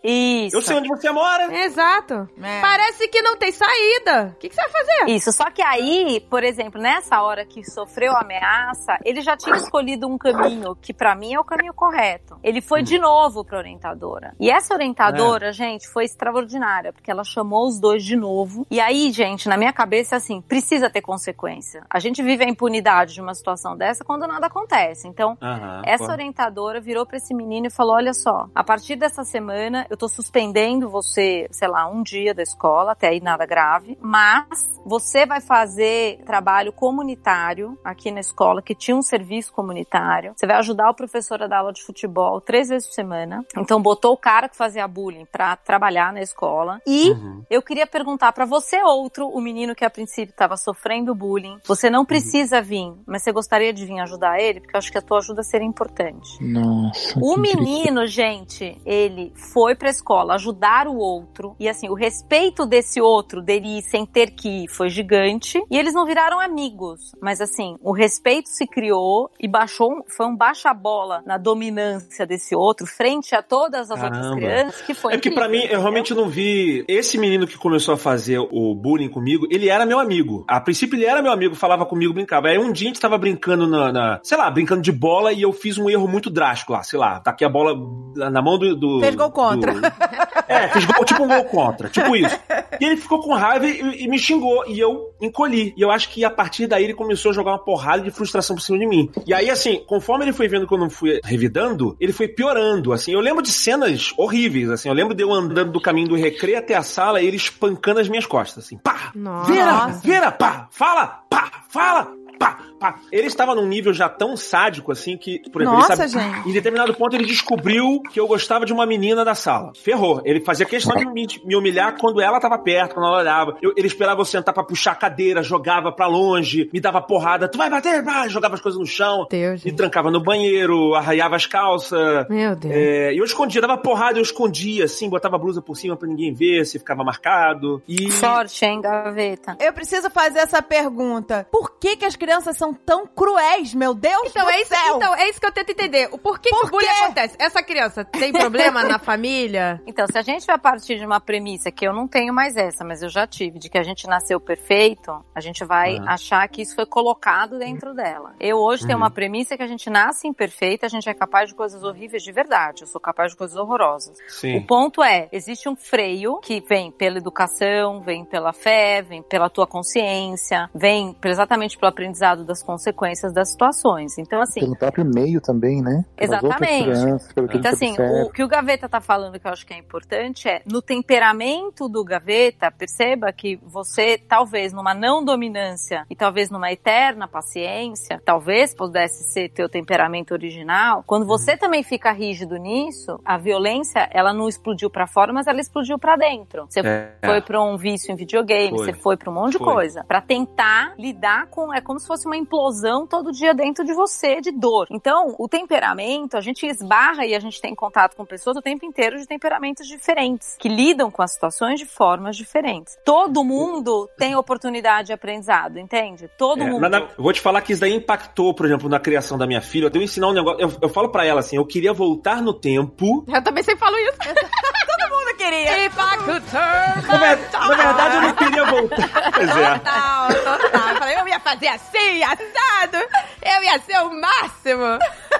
[SPEAKER 3] Isso.
[SPEAKER 4] Eu sei onde você mora.
[SPEAKER 2] Exato.
[SPEAKER 1] É.
[SPEAKER 2] Parece que não tem saída. O que, que você vai fazer?
[SPEAKER 3] Isso, só que aí, por exemplo, nessa hora que sofreu a ameaça, ele já tinha escolhido um caminho que pra mim é o caminho correto. Ele foi de novo pra orientadora. E essa orientadora, gente, foi extraordinária, porque ela chamou os dois de novo. E aí, gente, na minha cabeça é assim, precisa ter consequência. A gente vive a impunidade de uma situação dessa quando nada acontece. Então, essa
[SPEAKER 4] pô.
[SPEAKER 3] orientadora virou pra esse menino e falou: Olha só, a partir dessa semana semana, eu tô suspendendo você, sei lá, um dia da escola, até aí nada grave, mas você vai fazer trabalho comunitário aqui na escola, que tinha um serviço comunitário. Você vai ajudar o professor a dar aula de futebol três vezes por semana. Então botou o cara que fazia bullying pra trabalhar na escola. E
[SPEAKER 4] Uhum.
[SPEAKER 3] eu queria perguntar pra você outro, o menino que a princípio estava sofrendo bullying. Você não precisa vir, mas você gostaria de vir ajudar ele, porque eu acho que a tua ajuda seria importante.
[SPEAKER 5] Nossa.
[SPEAKER 3] O menino, gente, ele foi pra escola ajudar o outro. E assim, o respeito desse outro, dele ir sem ter que ir, foi gigante. E eles não viraram amigos. Mas assim, o respeito se criou e baixou, foi um baixa-bola na dominância desse outro, frente a todas as outras
[SPEAKER 4] Caramba.
[SPEAKER 3] crianças, que foi
[SPEAKER 4] É porque pra mim, eu realmente não vi. Esse menino que começou a fazer o bullying comigo, ele era meu amigo. A princípio, ele era meu amigo, falava comigo, brincava. Aí um dia a gente tava brincando na, na- sei lá, brincando de bola e eu fiz um erro muito drástico lá, sei lá. Taquei a bola na mão do. do
[SPEAKER 1] Fez gol contra.
[SPEAKER 4] do- É, fez gol, tipo um gol contra, tipo [laughs] isso. E ele ficou com raiva e, e me xingou. E eu encolhi. E eu acho que a partir daí ele começou a jogar uma porrada de frustração por cima de mim. E aí, assim, conforme ele foi vendo que eu não fui revidando, ele foi piorando. Assim, eu lembro de cenas horríveis. Assim, eu lembro de eu andando do caminho do recreio até a sala e ele espancando as minhas costas. Assim, pá!
[SPEAKER 2] Nossa.
[SPEAKER 4] Vira! Vira! Pá! Fala! Pá! Fala! Pá! Pá! Ele estava num nível já tão sádico assim que, por exemplo,
[SPEAKER 1] Nossa,
[SPEAKER 4] ele sabe,
[SPEAKER 1] gente.
[SPEAKER 4] em determinado ponto ele descobriu que eu gostava de uma menina da sala. Ferrou. Ele fazia questão de me, me humilhar quando ela tava perto, quando ela olhava. Eu- ele esperava eu sentar pra puxar a cadeira, jogava pra longe, me dava porrada. Tu vai bater? Vai! Jogava as coisas no chão.
[SPEAKER 2] Deus,
[SPEAKER 4] Me
[SPEAKER 2] gente.
[SPEAKER 4] trancava no banheiro, arraiava as calças.
[SPEAKER 2] Meu Deus.
[SPEAKER 4] É, e eu escondia, dava porrada, eu escondia, assim, botava a blusa por cima pra ninguém ver, se ficava marcado. E.
[SPEAKER 3] Forte, hein, gaveta?
[SPEAKER 1] Eu preciso fazer essa pergunta. Por que, que as crianças são tão cruéis, meu Deus
[SPEAKER 2] Então
[SPEAKER 1] do
[SPEAKER 2] é, isso,
[SPEAKER 1] céu?
[SPEAKER 2] então, é isso que eu tento entender. O porquê que
[SPEAKER 1] Por
[SPEAKER 2] o bullying acontece? Essa criança tem problema na família? [laughs]
[SPEAKER 3] Então, se a gente vai partir de uma premissa que eu não tenho mais essa, mas eu já tive, de que a gente nasceu perfeito, a gente vai
[SPEAKER 4] Aham.
[SPEAKER 3] achar que isso foi colocado dentro dela. Eu hoje tenho
[SPEAKER 4] Uhum.
[SPEAKER 3] uma premissa que a gente nasce imperfeita, a gente é capaz de coisas horríveis de verdade. Eu sou capaz de coisas horrorosas.
[SPEAKER 4] Sim.
[SPEAKER 3] O ponto é, existe um freio que vem pela educação, vem pela fé, vem pela tua consciência, vem exatamente pelo aprendizado das consequências das situações. Então, assim,
[SPEAKER 5] Pelo próprio meio também, né? Pelas
[SPEAKER 3] Exatamente.
[SPEAKER 5] crianças,
[SPEAKER 3] então, assim,
[SPEAKER 5] observa.
[SPEAKER 3] o que o Gaveta tá falando que eu acho que é importante é, no temperamento do Gaveta, perceba que você, talvez numa não dominância e talvez numa eterna paciência, talvez pudesse ser teu temperamento original, quando
[SPEAKER 5] Uhum.
[SPEAKER 3] você também fica rígido nisso, a violência, ela não explodiu pra fora, mas ela explodiu pra dentro. Você
[SPEAKER 4] É.
[SPEAKER 3] foi pra um vício em videogame,
[SPEAKER 4] Foi.
[SPEAKER 3] você foi pra um monte de
[SPEAKER 4] Foi.
[SPEAKER 3] coisa. Pra tentar lidar com. É como se fosse uma implosão todo dia dentro de você, de dor. Então, o temperamento, a gente esbarra e a gente tem contato com pessoas o tempo inteiro de temperamentos diferentes, que lidam com as situações de formas diferentes. Todo mundo tem oportunidade de aprendizado, entende? Todo
[SPEAKER 4] É,
[SPEAKER 3] mundo.
[SPEAKER 4] na- vou te falar que isso daí impactou, por exemplo, na criação da minha filha. Eu tenho que ensinar um negócio. Eu, eu falo pra ela assim: eu queria voltar no tempo.
[SPEAKER 2] Eu também sempre falo isso. [laughs]
[SPEAKER 1] queria.
[SPEAKER 2] If I could turn
[SPEAKER 4] Na, ver- na verdade, eu não queria voltar. Pois é.
[SPEAKER 2] Total, total. Eu falei, eu ia fazer assim, assado. Eu ia ser o máximo.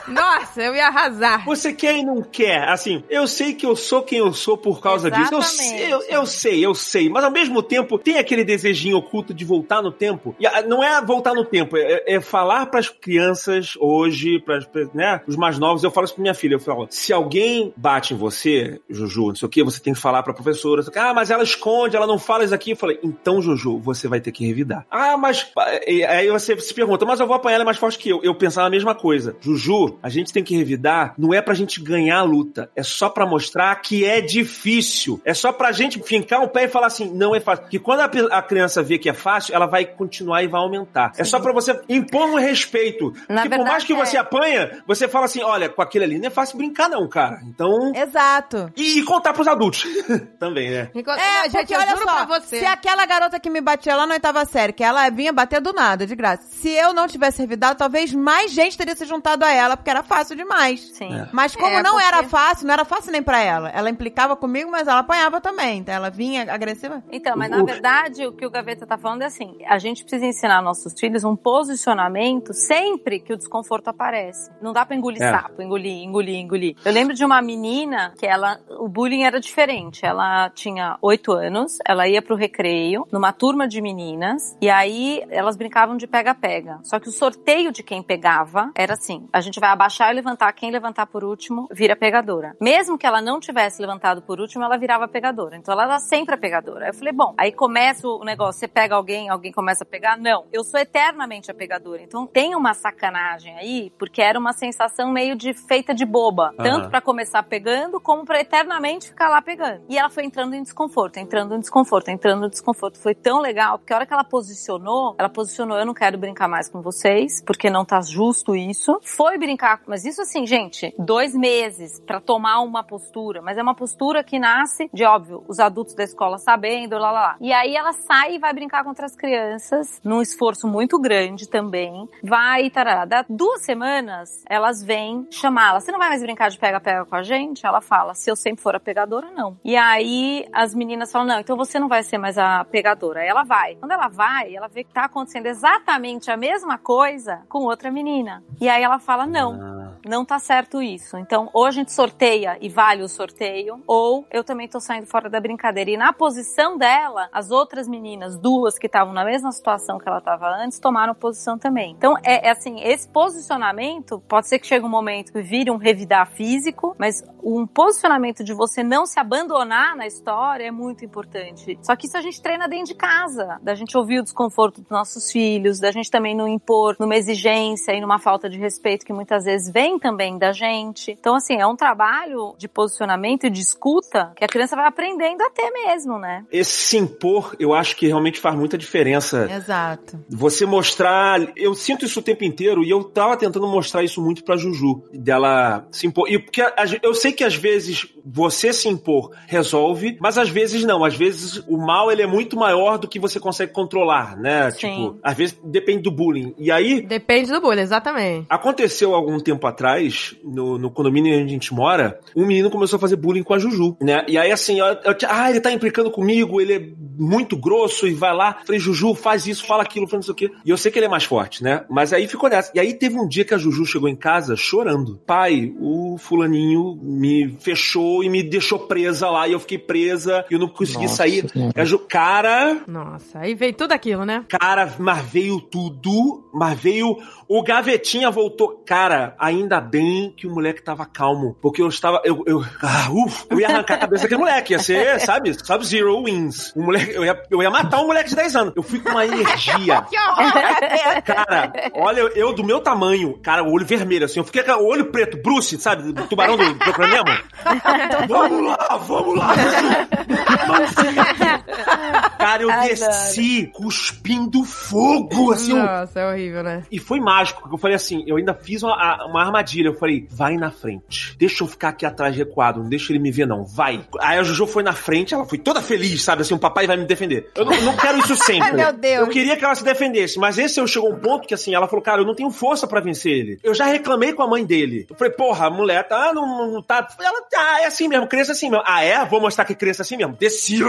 [SPEAKER 2] Nossa, eu ia arrasar.
[SPEAKER 4] Você quer e não quer. Assim, eu sei que eu sou quem eu sou por causa disso. Eu
[SPEAKER 3] Exatamente.
[SPEAKER 4] sei, eu, eu sei, eu sei. Mas ao mesmo tempo, tem aquele desejinho oculto de voltar no tempo. E ah, não é voltar no tempo, é, é falar pras crianças hoje, pras, né, os mais novos. Eu falo isso pra minha filha. Eu falo, se alguém bate em você, Juju, não sei o que, você tem que falar pra professora. Ah, mas ela esconde, ela não fala isso aqui. Eu falei, então, Juju, você vai ter que revidar. Ah, mas. e Aí você se pergunta, mas eu vou apanhar ela é mais forte que eu. Eu pensava a mesma coisa. Juju, a gente tem que revidar, não é pra gente ganhar a luta, é só pra mostrar que é difícil. É só pra gente fincar o pé e falar assim, não é fácil. Porque quando a, a criança vê que é fácil, ela vai continuar e vai aumentar. É só pra você impor um respeito.
[SPEAKER 3] Na
[SPEAKER 4] Porque por mais
[SPEAKER 3] verdade,
[SPEAKER 4] que você
[SPEAKER 3] é.
[SPEAKER 4] apanha, você fala assim, olha, com aquele ali não é fácil brincar não, cara. Então...
[SPEAKER 1] Exato.
[SPEAKER 4] E contar pros adultos. [laughs] Também, né?
[SPEAKER 1] É,
[SPEAKER 2] Não, gente, eu
[SPEAKER 1] olha
[SPEAKER 2] juro
[SPEAKER 1] só,
[SPEAKER 2] pra você.
[SPEAKER 1] se aquela garota que me batia lá na oitava série, que ela vinha bater do nada, de graça, se eu não tivesse revidado, talvez mais gente teria se juntado a ela, porque era fácil demais.
[SPEAKER 3] Sim.
[SPEAKER 4] É.
[SPEAKER 1] Mas como
[SPEAKER 2] É,
[SPEAKER 1] não
[SPEAKER 2] porque-
[SPEAKER 1] era fácil, não era fácil nem pra ela. Ela implicava comigo, mas ela apanhava também. Então ela vinha agressiva.
[SPEAKER 3] Então, mas na
[SPEAKER 4] Uf.
[SPEAKER 3] verdade, o que o Gaveta tá falando é assim: a gente precisa ensinar nossos filhos um posicionamento sempre que o desconforto aparece. Não dá pra engolir
[SPEAKER 4] É.
[SPEAKER 3] sapo, engolir, engolir, engolir. Eu lembro de uma menina que ela, o bullying era diferente. Ela tinha oito anos, ela ia pro recreio, numa turma de meninas, e aí elas brincavam de pega-pega. Só que o sorteio de quem pegava era assim: a gente vai abaixar e levantar, quem levantar por último vira pegadora. Mesmo que ela não tivesse levantado por último, ela virava pegadora. Então ela era sempre a pegadora. Aí eu falei, bom, aí começa o negócio, você pega alguém, alguém começa a pegar? Não, eu sou eternamente a pegadora. Então tem uma sacanagem aí, porque era uma sensação meio de feita de boba.
[SPEAKER 4] Aham.
[SPEAKER 3] Tanto pra começar pegando, como pra eternamente ficar lá pegando. E ela foi entrando em desconforto, entrando em desconforto, entrando em desconforto. Foi tão legal, porque a hora que ela posicionou, ela posicionou, eu não quero brincar mais com vocês, porque não tá justo isso. Foi brincar, mas isso assim, gente, dois meses pra tomar uma postura, mas é uma postura que nasce de, óbvio, os adultos da escola sabendo, lá, lá, lá. E aí ela sai e vai brincar com outras crianças, num esforço muito grande também. Vai, tarará. Dá duas semanas, elas vêm chamá-la. Você não vai mais brincar de pega-pega com a gente? Ela fala, se eu sempre for a pegadora, não. E aí as meninas falam, não, então você não vai ser mais a pegadora. Aí ela vai. Quando ela vai, ela vê que tá acontecendo exatamente a mesma coisa com outra menina. E aí ela fala, não,
[SPEAKER 4] Ah,
[SPEAKER 3] não tá certo isso. Então, ou a gente sorteia e vale o sorteio, ou eu também tô saindo fora da brincadeira. E na posição dela, as outras meninas, duas que estavam na mesma situação que ela tava antes, tomaram posição também. Então, é, é assim, esse posicionamento, pode ser que chegue um momento que vire um revidar físico, mas um posicionamento de você não se abandonar na história é muito importante. Só que isso a gente treina dentro de casa, da gente ouvir o desconforto dos nossos filhos, da gente também não impor numa exigência e numa falta de respeito que muitas vezes vem também da gente. Então, assim, é um trabalho de posicionamento e de escuta que a criança vai aprendendo a ter mesmo, né?
[SPEAKER 4] Esse se impor, eu acho que realmente faz muita diferença.
[SPEAKER 1] Exato.
[SPEAKER 4] Você mostrar. Eu sinto isso o tempo inteiro e eu tava tentando mostrar isso muito pra Juju. Dela se impor. E porque eu sei que às vezes você se impor resolve, mas às vezes não. Às vezes o mal ele é muito maior do que você consegue controlar, né?
[SPEAKER 3] Sim.
[SPEAKER 4] Tipo, às vezes depende do bullying. E aí,
[SPEAKER 2] Depende do bullying, exatamente.
[SPEAKER 4] Aconteceu algum tempo atrás, no, no condomínio onde a gente mora, um menino começou a fazer bullying com a Juju, né? E aí, assim, eu, eu, ah, ele tá implicando comigo, ele é muito grosso e vai lá. Falei, Juju, faz isso, fala aquilo, fala não sei o quê. E eu sei que ele é mais forte, né? Mas aí ficou nessa. E aí teve um dia que a Juju chegou em casa chorando. Pai, o fulaninho me fechou e me deixou presa lá, e eu fiquei presa, e eu não consegui
[SPEAKER 5] Nossa
[SPEAKER 4] sair. Ju, cara,
[SPEAKER 2] Nossa, aí veio tudo aquilo, né?
[SPEAKER 4] Cara, mas veio tudo, mas veio. O gavetinha voltou. Cara, ainda bem que o moleque tava calmo. Porque eu estava. Eu, eu, ah, uf, eu ia arrancar a cabeça daquele moleque. Ia ser, [laughs] sabe? Sub-Zero wins. O moleque, eu, ia, eu ia matar um moleque de 10 anos. Eu fui com uma energia. [laughs] Cara, olha, eu, eu do meu tamanho, cara, o olho vermelho, assim, eu fiquei com o olho preto, Bruce, sabe? Do tubarão do Procura Nemo. [laughs] vamos lá, vamos lá. [laughs] Cara, eu
[SPEAKER 3] Adoro.
[SPEAKER 4] desci cuspindo fogo, assim,
[SPEAKER 2] Nossa, é horrível, né?
[SPEAKER 4] e foi mágico, porque eu falei assim, eu ainda fiz uma, a- uma armadilha. Eu falei, vai na frente. Deixa eu ficar aqui atrás recuado, não deixa ele me ver, não. Vai. Aí a Juju foi na frente, ela foi toda feliz, sabe? Assim, o papai vai me defender. Eu não, eu não quero isso [laughs] sempre.
[SPEAKER 1] Ai, meu Deus.
[SPEAKER 4] Eu queria que ela se defendesse, mas esse eu chegou a um ponto que assim, ela falou, cara, eu não tenho força pra vencer ele. Eu já reclamei com a mãe dele. Eu falei, porra, a mulher tá, não, não tá. Ela tá, é assim mesmo, criança assim mesmo. Ah, é? Vou mostrar que criança assim mesmo. Desci,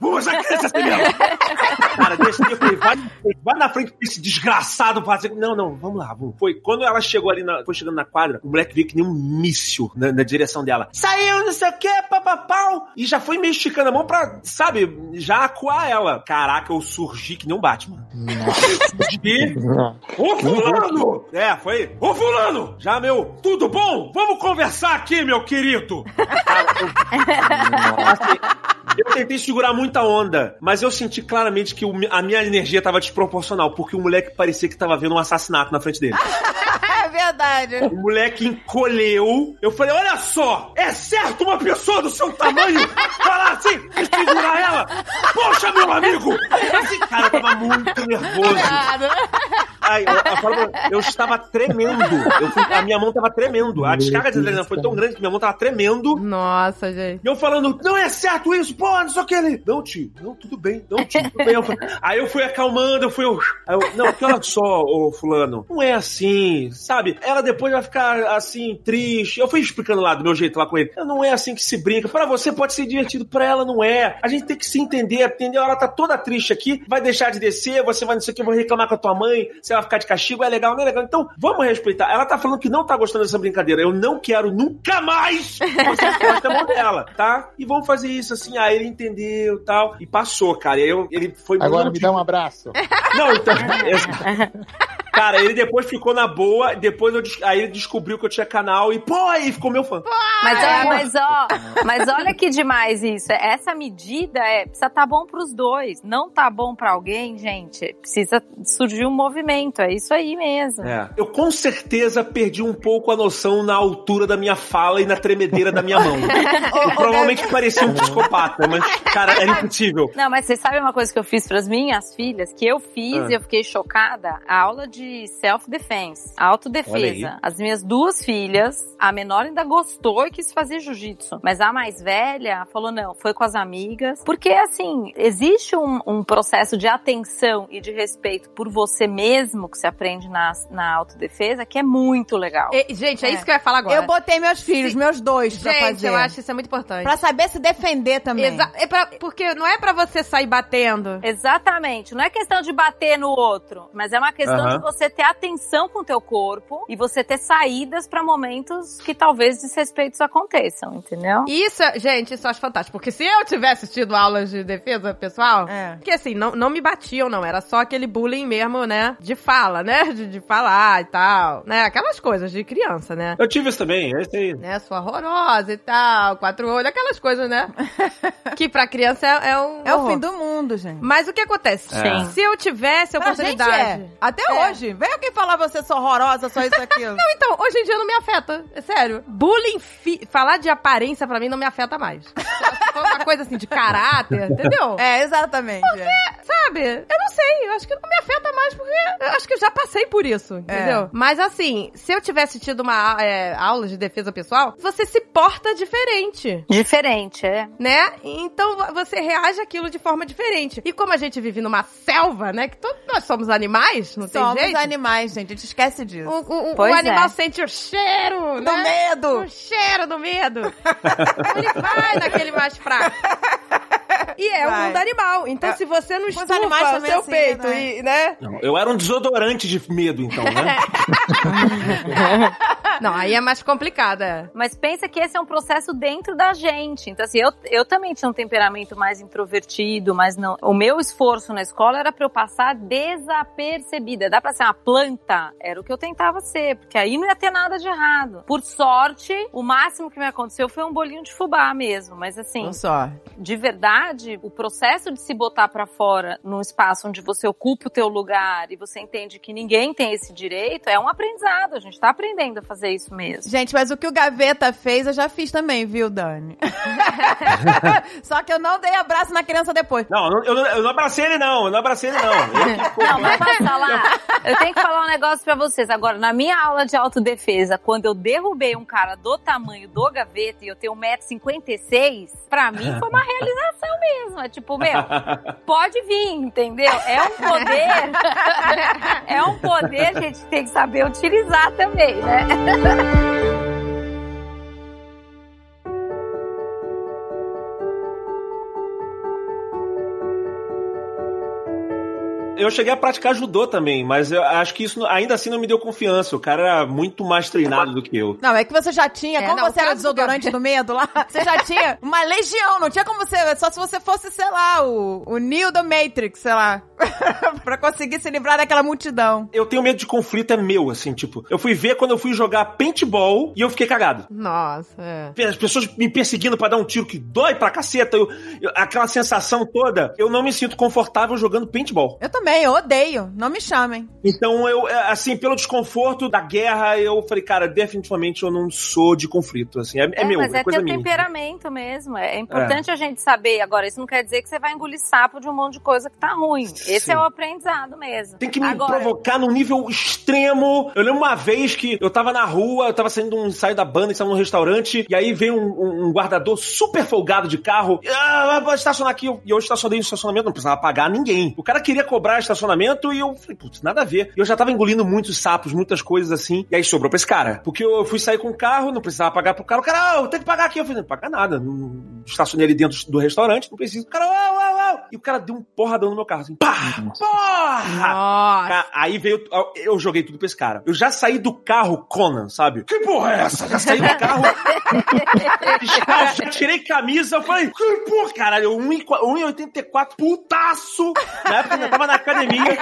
[SPEAKER 4] vou mostrar que criança assim mesmo. [laughs] Cara, desci, eu falei, vai, vai na frente esse desgraçado pra fazer. Não, não, vamos lá, vamos. Foi quando ela chegou ali, na, foi chegando na quadra, o moleque veio que nem um míssil na, na direção dela. Saiu, não sei o que, papapau. E já foi meio esticando a mão pra, sabe, já acuar ela. Caraca, eu surgi que nem um Batman. Surgi, Ô fulano! É, foi. Ô fulano! Já, meu, tudo bom? Vamos conversar aqui, meu querido! Cara, [laughs] eu, eu tentei segurar muita onda, mas eu senti claramente que o a minha energia tava desproporcional, porque o moleque parecia que tava vendo um assassinato na frente dele. [laughs]
[SPEAKER 1] É verdade.
[SPEAKER 4] O moleque encolheu. Eu falei, olha só, é certo uma pessoa do seu tamanho falar assim e segurar ela? Poxa, meu amigo! Assim, cara, eu tava muito nervoso. Ai, falo pra- eu estava tremendo. Eu fui- a minha mão tava tremendo. A descarga de adrenalina foi tão grande que minha mão tava tremendo.
[SPEAKER 2] Nossa, gente.
[SPEAKER 4] E eu falando, não é certo isso, pô, não sei o que ele. Não, tio, não, tudo bem, não, tio, tudo bem. Eu fui- aí eu fui acalmando, eu fui. Eu, eu, não, porque olha só, ô fulano, não é assim, sabe? Ela depois vai ficar assim, triste. Eu fui explicando lá do meu jeito lá com ele. Não é assim que se brinca. Pra você pode ser divertido, pra ela não é. A gente tem que se entender, entendeu? Ela tá toda triste aqui, vai deixar de descer, você vai não sei o que, vai reclamar com a tua mãe, se ela ficar de castigo, é legal, não é legal. Então, vamos respeitar. Ela tá falando que não tá gostando dessa brincadeira. Eu não quero nunca mais você encoste a mão dela, tá? E vamos fazer isso assim. Aí ele entendeu e tal. E passou, cara. E aí eu, ele foi
[SPEAKER 5] Agora
[SPEAKER 4] muito-
[SPEAKER 5] me dá um abraço.
[SPEAKER 4] Não, então. [laughs] Cara, ele depois ficou na boa, depois eu, aí ele descobriu que eu tinha canal e, pô, aí ficou meu fã.
[SPEAKER 3] Mas,
[SPEAKER 2] é.
[SPEAKER 3] mas, ó, mas olha que demais isso. Essa medida é, precisa tá bom pros dois. Não tá bom pra alguém, gente, precisa surgir um movimento. É isso aí mesmo.
[SPEAKER 4] É. Eu com certeza perdi um pouco a noção na altura da minha fala e na tremedeira da minha mão. [laughs] Eu provavelmente parecia um psicopata, mas, cara, era impossível.
[SPEAKER 3] Não, mas vocês sabem uma coisa que eu fiz pras minhas filhas? Que eu fiz
[SPEAKER 4] Ah.
[SPEAKER 3] e eu fiquei chocada? A aula de self-defense,
[SPEAKER 4] Olha aí.
[SPEAKER 3] autodefesa. As minhas duas filhas, a menor ainda gostou e quis fazer jiu-jitsu. Mas a mais velha falou, não, foi com as amigas. Porque, assim, existe um, um processo de atenção e de respeito por você mesmo que se aprende na, na autodefesa que é muito legal.
[SPEAKER 2] E, gente, é,
[SPEAKER 1] É.
[SPEAKER 2] isso que eu ia falar agora.
[SPEAKER 1] Eu botei meus filhos, meus dois, pra
[SPEAKER 2] Gente,
[SPEAKER 1] fazer.
[SPEAKER 2] eu acho isso é muito importante.
[SPEAKER 1] Pra saber se defender também.
[SPEAKER 2] Exa- é pra- porque não é pra você sair batendo.
[SPEAKER 3] Exatamente. Não é questão de bater no outro, mas é uma questão de você ter atenção com o teu corpo e você ter saídas pra momentos que talvez desrespeitos aconteçam, entendeu?
[SPEAKER 2] Isso, é- gente, isso eu acho fantástico. Porque se eu tivesse tido aulas de defesa pessoal,
[SPEAKER 1] É.
[SPEAKER 2] que assim, não, não me batiam, não. Era só aquele bullying mesmo, né? De fala, né? [laughs] De, de falar e tal. Né? Aquelas coisas de criança, né?
[SPEAKER 4] Eu tive isso também, é isso aí.
[SPEAKER 2] Né? Sua horrorosa e tal, quatro olhos, aquelas coisas, né? [laughs] que pra criança é, é um.
[SPEAKER 1] É o
[SPEAKER 2] horror.
[SPEAKER 1] fim do mundo, gente.
[SPEAKER 2] Mas o que acontece?
[SPEAKER 3] Sim.
[SPEAKER 2] Se eu tivesse a
[SPEAKER 1] Pra gente
[SPEAKER 2] oportunidade.
[SPEAKER 1] é. Até
[SPEAKER 2] É.
[SPEAKER 1] Vem alguém falar você sou horrorosa, só isso, aquilo. [laughs]
[SPEAKER 2] Não, então, hoje em dia não me afeta. É sério. Bullying, fi- falar de aparência pra mim não me afeta mais. [laughs] Uma coisa assim de caráter, [laughs] entendeu?
[SPEAKER 1] é, exatamente. é.
[SPEAKER 2] Sabe? Eu não sei. Eu acho que não me afeta mais porque eu acho que eu já passei por isso, entendeu? Mas assim, se eu tivesse tido uma é, aula de defesa pessoal, você se porta diferente.
[SPEAKER 3] Diferente, é.
[SPEAKER 2] Né? Então vo- você reage àquilo de forma diferente. E como a gente vive numa selva, né? Que todos nós somos animais, não
[SPEAKER 1] Somos
[SPEAKER 2] tem jeito.
[SPEAKER 1] animais, gente. A gente esquece disso.
[SPEAKER 2] O, o- o animal
[SPEAKER 3] é.
[SPEAKER 2] sente o cheiro,
[SPEAKER 1] Do
[SPEAKER 2] né?
[SPEAKER 1] medo.
[SPEAKER 2] O cheiro do medo. [laughs] Ele vai naquele mais fraco. [laughs] [laughs] E é o
[SPEAKER 1] Vai.
[SPEAKER 2] mundo animal. Então,
[SPEAKER 1] É.
[SPEAKER 2] se você não estufa
[SPEAKER 1] animais
[SPEAKER 2] o seu
[SPEAKER 1] assim,
[SPEAKER 2] peito
[SPEAKER 1] né?
[SPEAKER 2] e, né?
[SPEAKER 4] Não, eu era um desodorante de medo, então, né? [laughs]
[SPEAKER 2] Não, aí é mais complicada.
[SPEAKER 3] Mas pensa que esse é um processo dentro da gente. Então, assim, eu, eu também tinha um temperamento mais introvertido, mas não. O meu esforço na escola era pra eu passar desapercebida. Dá pra ser uma planta? Era o que eu tentava ser, porque aí não ia ter nada de errado. Por sorte, o máximo que me aconteceu foi um bolinho de fubá mesmo. Mas assim,
[SPEAKER 1] só.
[SPEAKER 3] de verdade, o processo de se botar pra fora num espaço onde você ocupa o teu lugar e você entende que ninguém tem esse direito, é um aprendizado. A gente tá aprendendo a fazer isso mesmo.
[SPEAKER 1] Gente, mas o que o Gaveta fez, eu já fiz também, viu, Dani? [laughs] Só que eu não dei abraço na criança depois.
[SPEAKER 4] Não, eu não, eu não- eu não abracei ele, não. Eu não abracei ele, não. Ficou-
[SPEAKER 3] Não, mas posso falar? Eu tenho que falar um negócio pra vocês. Agora, na minha aula de autodefesa, quando eu derrubei um cara do tamanho do gaveta e eu tenho 1,56m, pra mim foi uma realização mesmo. É tipo, meu, pode vir, entendeu? É um poder. [laughs] É um poder, a gente tem que saber utilizar também, né?
[SPEAKER 4] Eu cheguei a praticar judô também, mas eu acho que isso ainda assim não me deu confiança. O cara era muito mais treinado do que eu.
[SPEAKER 1] Não, é que você já tinha,
[SPEAKER 2] É,
[SPEAKER 1] como
[SPEAKER 2] não,
[SPEAKER 1] você era desodorante do medo lá, [laughs] você já tinha uma legião, não tinha como você, só se você fosse, sei lá, o, o Neo do Matrix, sei lá, [laughs] pra conseguir se livrar daquela multidão.
[SPEAKER 4] Eu tenho medo de conflito, é meu, assim, tipo. Eu fui ver quando eu fui jogar paintball e eu fiquei cagado.
[SPEAKER 2] Nossa, é.
[SPEAKER 4] As pessoas me perseguindo pra dar um tiro que dói pra caceta. eu- eu- aquela sensação toda, eu não me sinto confortável jogando paintball.
[SPEAKER 1] Eu também, eu odeio, não me chamem.
[SPEAKER 4] Então, eu, é, assim, pelo desconforto da guerra, eu falei, cara, definitivamente eu não sou de conflito, assim. É, é meu,
[SPEAKER 3] mas
[SPEAKER 4] é,
[SPEAKER 3] é
[SPEAKER 4] coisa
[SPEAKER 3] teu
[SPEAKER 4] minha.
[SPEAKER 3] temperamento mesmo. É importante a gente saber. Agora, isso não quer dizer que você vai engolir sapo de um monte de coisa que tá ruim. Esse
[SPEAKER 4] Sim.
[SPEAKER 3] é o aprendizado mesmo.
[SPEAKER 4] Tem que me
[SPEAKER 3] Agora,
[SPEAKER 4] provocar num nível extremo. Eu lembro uma vez que eu tava na rua, eu tava saindo de um ensaio da banda, estava num restaurante, e aí veio um, um- um guardador super folgado de carro. Ah, vou estacionar aqui. E eu estacionei no estacionamento, não precisava pagar ninguém. O cara queria cobrar estacionamento e eu falei, putz, nada a ver. E eu já tava engolindo muitos sapos, muitas coisas assim. E aí sobrou pra esse cara. Porque eu fui sair com o carro, não precisava pagar pro cara. O cara, ah, eu tenho que pagar aqui. Eu falei, não paga nada. Não estacionei ali dentro do restaurante, não preciso. O cara, uau, uau, uau. E o cara deu um porradão no meu carro, assim, pá! Porra!
[SPEAKER 2] Nossa.
[SPEAKER 4] Aí veio. Eu joguei tudo pra esse cara. Eu já saí do carro Conan, sabe? Que porra é essa? Já saí do [laughs] carro. descalço, já tirei camisa. Eu falei, que porra, caralho, 1,84, putaço. Na época eu tava na academia.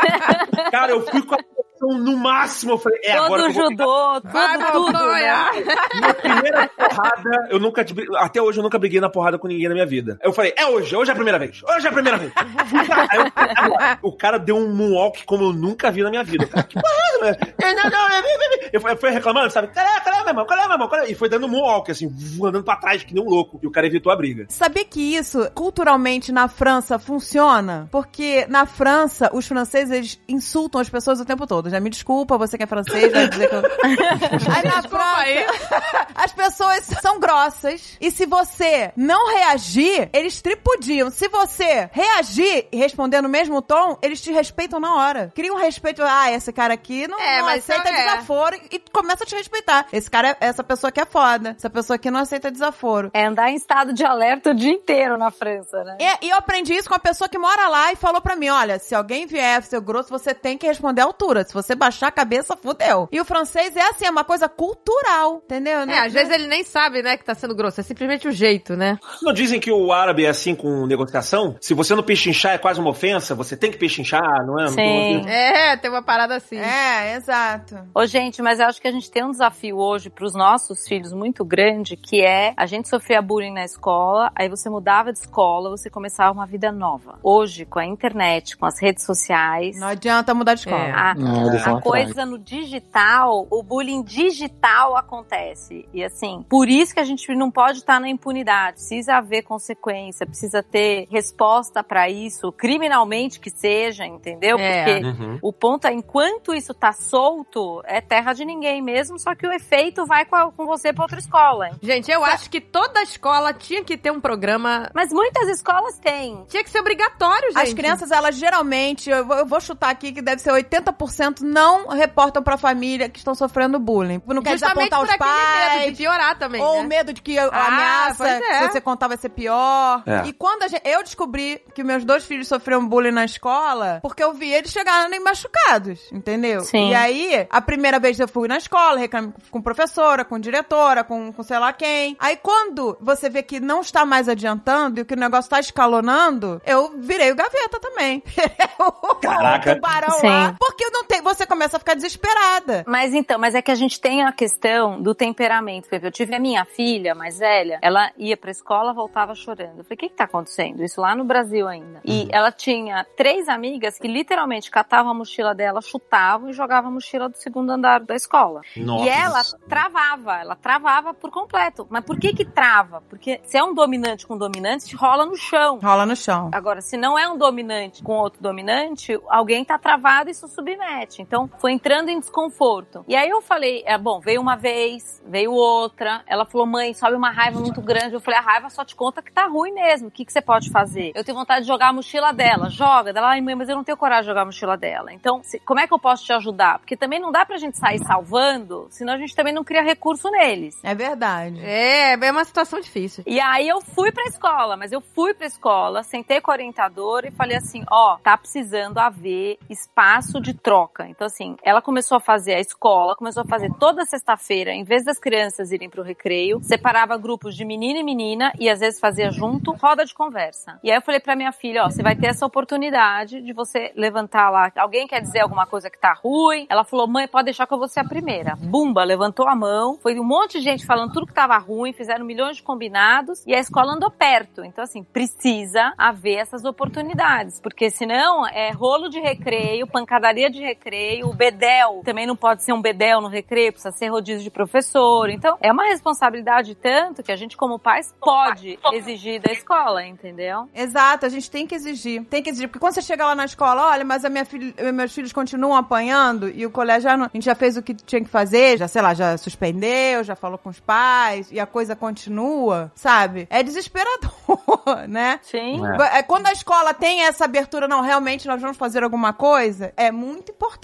[SPEAKER 4] Cara, eu fui com a Então, no máximo, eu falei, é agora
[SPEAKER 3] Todo
[SPEAKER 4] que eu vou pegar
[SPEAKER 3] judô,
[SPEAKER 2] Vai,
[SPEAKER 3] tudo, tudo, né?
[SPEAKER 4] Minha primeira porrada, eu nunca. Até hoje eu nunca briguei na porrada com ninguém na minha vida. Eu falei, é hoje, hoje é a primeira vez. Hoje é a primeira vez. Aí eu- agora, o cara deu um moonwalk como eu nunca vi na minha vida. Cara, que porra? É, não, não, é, é, é. Eu fui- reclamando, sabe? Cadê, cadê, meu irmão? Cadê, meu irmão? E foi dando um moonwalk, assim, andando pra trás, que nem um louco. E o cara evitou a briga.
[SPEAKER 1] Sabia que isso, culturalmente, na França, funciona? Porque na França, os franceses, eles insultam as pessoas o tempo todo. Já me desculpa, você que é francês, vai dizer que eu... [laughs] Aí na
[SPEAKER 2] aí.
[SPEAKER 1] França, as pessoas são grossas. E se você não reagir, eles tripudiam. Se você reagir e responder no mesmo tom, eles te respeitam na hora. Cria um respeito. Ah, esse cara aqui não,
[SPEAKER 2] É,
[SPEAKER 1] não
[SPEAKER 2] mas
[SPEAKER 1] aceita
[SPEAKER 2] é.
[SPEAKER 1] desaforo e começa a te respeitar. Esse cara, é- essa pessoa aqui é foda. Essa pessoa aqui não aceita desaforo.
[SPEAKER 3] É andar em estado de alerta o dia inteiro na França, né?
[SPEAKER 1] E, e eu aprendi isso com a pessoa que mora lá e falou pra mim: olha, se alguém vier ser grosso, você tem que responder à altura. Se você baixar a cabeça, fudeu. E o francês é assim, é uma coisa cultural, entendeu?
[SPEAKER 2] É, às vezes ele nem sabe, né, que tá sendo grosso. É simplesmente o jeito, né?
[SPEAKER 4] Não dizem que o árabe é assim com negociação? Se você não pechinchar é quase uma ofensa, você tem que pechinchar, não é?
[SPEAKER 3] Sim.
[SPEAKER 2] É, tem uma parada assim.
[SPEAKER 1] É, exato.
[SPEAKER 3] Ô, gente, mas eu acho que a gente tem um desafio hoje pros nossos filhos muito grande, que é a gente sofria bullying na escola, aí você mudava de escola, você começava uma vida nova. Hoje, com a internet, com as redes sociais,
[SPEAKER 1] Não adianta mudar de escola.
[SPEAKER 2] É.
[SPEAKER 3] a,
[SPEAKER 5] Não,
[SPEAKER 3] a
[SPEAKER 5] atrás.
[SPEAKER 3] coisa no digital, o bullying digital acontece. E assim, por isso que a gente não pode estar na impunidade. Precisa haver consequência, precisa ter resposta pra isso, criminalmente que seja, entendeu?
[SPEAKER 2] É.
[SPEAKER 3] Porque
[SPEAKER 4] Uhum.
[SPEAKER 3] o ponto é, enquanto isso tá solto, é terra de ninguém mesmo, só que o efeito vai com, a- com você pra outra escola.
[SPEAKER 2] Gente, eu acho que toda escola tinha que ter um programa.
[SPEAKER 3] Mas muitas escolas têm.
[SPEAKER 2] Tinha que ser obrigatório, gente.
[SPEAKER 1] As crianças, elas geralmente, eu vou, eu vou chutar aqui que deve ser 80% não reportam pra família que estão sofrendo bullying. Não quer
[SPEAKER 2] Justamente
[SPEAKER 1] desapontar os
[SPEAKER 2] medo
[SPEAKER 1] pais.
[SPEAKER 2] de piorar também,
[SPEAKER 1] Ou
[SPEAKER 2] né?
[SPEAKER 1] o medo de que a
[SPEAKER 2] Ah,
[SPEAKER 1] ameaça,
[SPEAKER 2] pois é.
[SPEAKER 1] se você contar, vai ser pior.
[SPEAKER 4] É.
[SPEAKER 1] E quando a gente- eu descobri que meus dois filhos sofreram bullying na escola, porque eu vi eles chegarem machucados, entendeu?
[SPEAKER 3] Sim.
[SPEAKER 1] E aí, a primeira vez eu fui na escola, reclamei com professora, com diretora, com, com sei lá quem. Aí quando você vê que não está mais adiantando e que o negócio tá escalonando, eu virei o gaveta também. [laughs] o
[SPEAKER 4] Caraca.
[SPEAKER 1] tubarão
[SPEAKER 3] Sim.
[SPEAKER 1] lá. Porque não tem, você começa a ficar desesperada.
[SPEAKER 3] Mas então, mas é que a gente tem a questão do temperamento. Eu tive a minha filha mais velha, ela ia pra escola, voltava chorando. Eu falei, o que que tá acontecendo? Isso lá no Brasil ainda. E ela tinha três amigas que literalmente catavam a mochila dela, chutavam e jogavam a mochila do segundo andar da escola.
[SPEAKER 4] Nossa.
[SPEAKER 3] E ela travava, ela travava por completo. Mas por que que trava? Porque se é um dominante com dominante, rola no chão.
[SPEAKER 1] Rola no chão.
[SPEAKER 3] Agora, se não é um dominante com outro dominante, alguém tá travado e se submete. Então, foi entrando em desconforto. E aí eu falei, é bom, veio uma vez, veio outra. Ela falou, mãe, sobe uma raiva muito grande. Eu falei, a raiva só te conta que tá ruim mesmo. O que, que você pode fazer? Eu tenho vontade de jogar a mochila dela. Joga. Ela, ai, mãe, mas eu não tenho coragem de jogar a mochila dela. Então, se- como é que eu posso te ajudar? Porque também não dá pra gente sair salvando, senão a gente também não cria recurso neles.
[SPEAKER 1] É verdade.
[SPEAKER 2] É, é uma situação difícil.
[SPEAKER 3] E aí eu fui pra escola, mas eu fui pra escola, sentei com a orientadora e falei assim, ó, tá precisando haver espaço de troca. Então assim, ela começou a fazer a escola, começou a fazer toda sexta-feira, em vez das crianças irem pro recreio, separava grupos de menino e menina e às vezes fazia junto, roda de conversa. E aí eu falei pra minha filha, ó, você vai ter essa oportunidade de você levantar lá, alguém quer dizer alguma coisa que tá ruim? Ela falou, mãe, pode deixar que eu vou ser a primeira. Bumba, levantou a mão, foi um monte de gente falando tudo que tava ruim, fizeram milhões de combinados e a escola andou perto. Então, assim, precisa haver essas oportunidades, porque senão é rolo de recreio, pancadaria de recreio, o bedel também não pode ser um bedel no recreio, precisa ser rodízio de professor. Então, é uma responsabilidade tanto que a gente, como pais, pode exigir da escola, entendeu?
[SPEAKER 1] Exato, a gente tem que exigir. Tem que exigir. Porque quando você chega lá na escola, olha, mas a minha filha, meus filhos continuam apanhando e o colégio já não, a gente já fez o que tinha que fazer, já, sei lá, já suspendeu, já falou com os pais e a coisa continua, sabe? É desesperador, [laughs] né?
[SPEAKER 3] Sim.
[SPEAKER 1] É, Quando a escola tem essa abertura, não, realmente nós vamos fazer alguma coisa, é muito importante.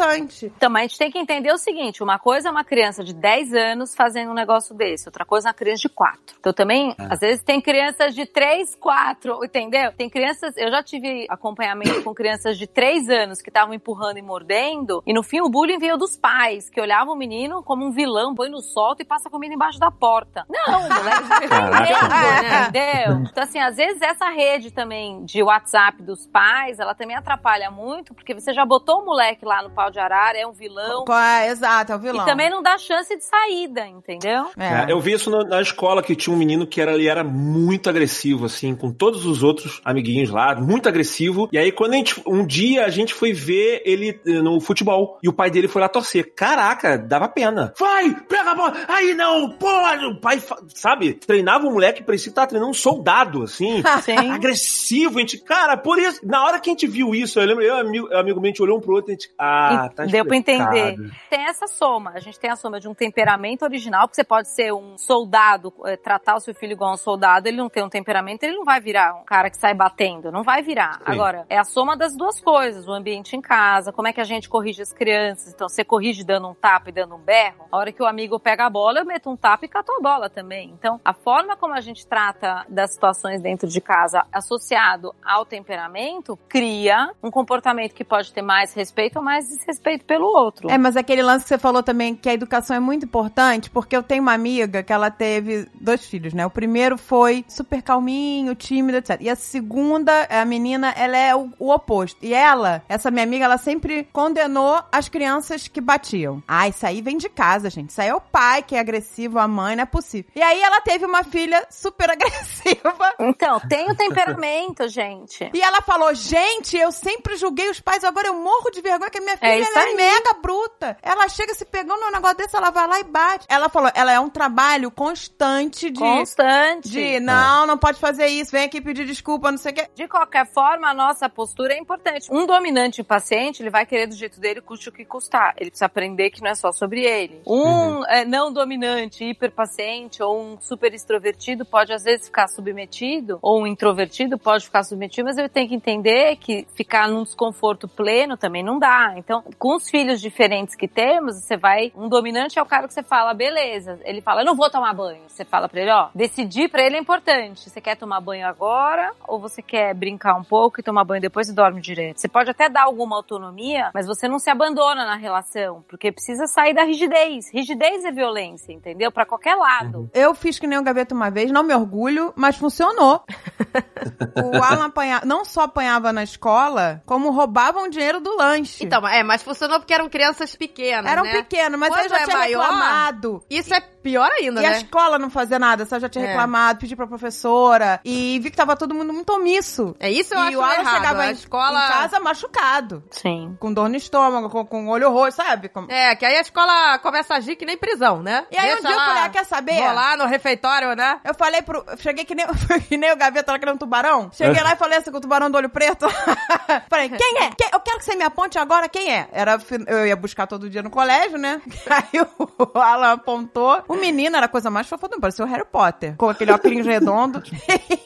[SPEAKER 3] Então, mas a gente tem que entender o seguinte: uma coisa é uma criança de 10 anos fazendo um negócio desse, outra coisa é uma criança de 4. Então, também, às vezes, tem crianças de 3, 4, entendeu? Tem crianças. Eu já tive acompanhamento com crianças de 3 anos que estavam empurrando e mordendo, e no fim o bullying veio dos pais, que olhavam o menino como um vilão, põe no solto e passa comida embaixo da porta. Não, o moleque [laughs]
[SPEAKER 1] Caraca.
[SPEAKER 3] entendeu? Então, assim, às vezes essa rede também de WhatsApp dos pais, ela também atrapalha muito, porque você já botou o moleque lá no no de arara, é um vilão.
[SPEAKER 1] É? Exato, é o vilão.
[SPEAKER 3] E também não dá chance de saída, entendeu?
[SPEAKER 1] É.
[SPEAKER 4] É, eu vi isso no- na escola que tinha um menino que era, ele era muito agressivo, assim, com todos os outros amiguinhos lá, muito agressivo. E aí, quando a gente, um dia a gente foi ver ele eh, no futebol e o pai dele foi lá torcer. Caraca, dava pena. Vai, pega a bola. Aí não, pode. O pai, sabe, treinava o moleque, parecia que tava treinando um soldado, assim. [laughs]
[SPEAKER 3] Sim.
[SPEAKER 4] Agressivo, a gente, cara, por isso, na hora que a gente viu isso, eu lembro, eu amigo, amigo meu, a gente olhou um pro outro e a gente, ah, tá
[SPEAKER 3] Deu pra
[SPEAKER 4] explicado.
[SPEAKER 3] entender. Tem essa soma. A gente tem a soma de um temperamento original, porque você pode ser um soldado, eh, tratar o seu filho igual um soldado, ele não tem um temperamento, ele não vai virar um cara que sai batendo, não vai virar. Agora, é a soma das duas coisas, o ambiente em casa, como é que a gente corrige as crianças. Então, você corrige dando um tapa e dando um berro. A hora que o amigo pega a bola, eu meto um tapa e cato a bola também. Então, a forma como a gente trata das situações dentro de casa associado ao temperamento cria um comportamento que pode ter mais respeito ou mais desrespeito pelo outro.
[SPEAKER 1] É, mas aquele lance que você falou também, que a educação é muito importante, porque eu tenho uma amiga que ela teve dois filhos, né? O primeiro foi super calminho, tímido, etc. E a segunda, a menina, ela é o, o oposto. E ela, essa minha amiga, ela sempre condenou as crianças que batiam. Ah, isso aí vem de casa, gente. Isso aí é o pai que é agressivo, a mãe, não é possível. E aí ela teve uma filha super [laughs] agressiva.
[SPEAKER 3] Então, tem o temperamento, gente.
[SPEAKER 1] E ela falou, gente, eu sempre julguei os pais, agora eu morro de vergonha que a minha filha
[SPEAKER 3] É isso
[SPEAKER 1] ela é mega bruta. Ela chega se pegando num negócio desse, ela vai lá e bate. Ela falou, ela é um trabalho constante de...
[SPEAKER 3] Constante.
[SPEAKER 1] De, não, não pode fazer isso, vem aqui pedir desculpa, não sei o quê.
[SPEAKER 3] De qualquer forma, a nossa postura é importante. Um dominante impaciente, ele vai querer do jeito dele, custe o que custar. Ele precisa aprender que não é só sobre ele. Um é, não dominante, hiperpaciente ou um super extrovertido pode às vezes ficar submetido, ou um introvertido pode ficar submetido, mas ele tem que entender que ficar num desconforto pleno também não dá. Então, com os filhos diferentes que temos, você vai. Um dominante é o cara que você fala, beleza. Ele fala, eu não vou tomar banho. Você fala pra ele, ó, decidir pra ele é importante. Você quer tomar banho agora ou você quer brincar um pouco e tomar banho depois e dorme direto? Você pode até dar alguma autonomia, mas você não se abandona na relação, porque precisa sair da rigidez. Rigidez é violência, entendeu? Pra qualquer lado.
[SPEAKER 1] Eu fiz que nem o gaveta uma vez, não me orgulho, mas funcionou. [laughs] o Alan apanhava, não só apanhava na escola, como roubavam o dinheiro do lanche.
[SPEAKER 2] Então, é, mas funcionou porque eram crianças pequenas,
[SPEAKER 1] Eram
[SPEAKER 2] né?
[SPEAKER 1] pequenos, mas
[SPEAKER 2] Quando
[SPEAKER 1] eu já
[SPEAKER 2] é
[SPEAKER 1] tinha
[SPEAKER 2] maior,
[SPEAKER 1] reclamado.
[SPEAKER 2] Isso é pior ainda,
[SPEAKER 1] E a
[SPEAKER 2] né?
[SPEAKER 1] escola não fazia nada, só já tinha
[SPEAKER 2] É.
[SPEAKER 1] reclamado, pedi pra professora. E vi que tava todo mundo muito omisso.
[SPEAKER 2] É isso eu
[SPEAKER 1] e
[SPEAKER 2] acho
[SPEAKER 1] o Alan
[SPEAKER 2] errado.
[SPEAKER 1] chegava
[SPEAKER 2] a
[SPEAKER 1] em,
[SPEAKER 2] escola...
[SPEAKER 1] em casa machucado.
[SPEAKER 3] Sim.
[SPEAKER 1] Com dor no estômago, com, com olho roxo, sabe? Com-
[SPEAKER 2] É, que aí a escola começa a agir que nem prisão, né?
[SPEAKER 1] E aí um dia eu
[SPEAKER 2] lá
[SPEAKER 1] falei, ah, quer saber?
[SPEAKER 2] Rolar no refeitório, né?
[SPEAKER 1] Eu falei pro. eu Cheguei que nem, [laughs] que nem o gaveta lá que era um tubarão. Cheguei lá e falei assim com o tubarão do olho preto. [laughs] falei, quem é? Quem- eu quero que você me aponte agora quem é. Era, eu ia buscar todo dia no colégio, né? [laughs] Aí o Alan apontou. O menino era a coisa mais fofa do mundo, parecia o Harry Potter. Com aquele óculos [laughs] redondo.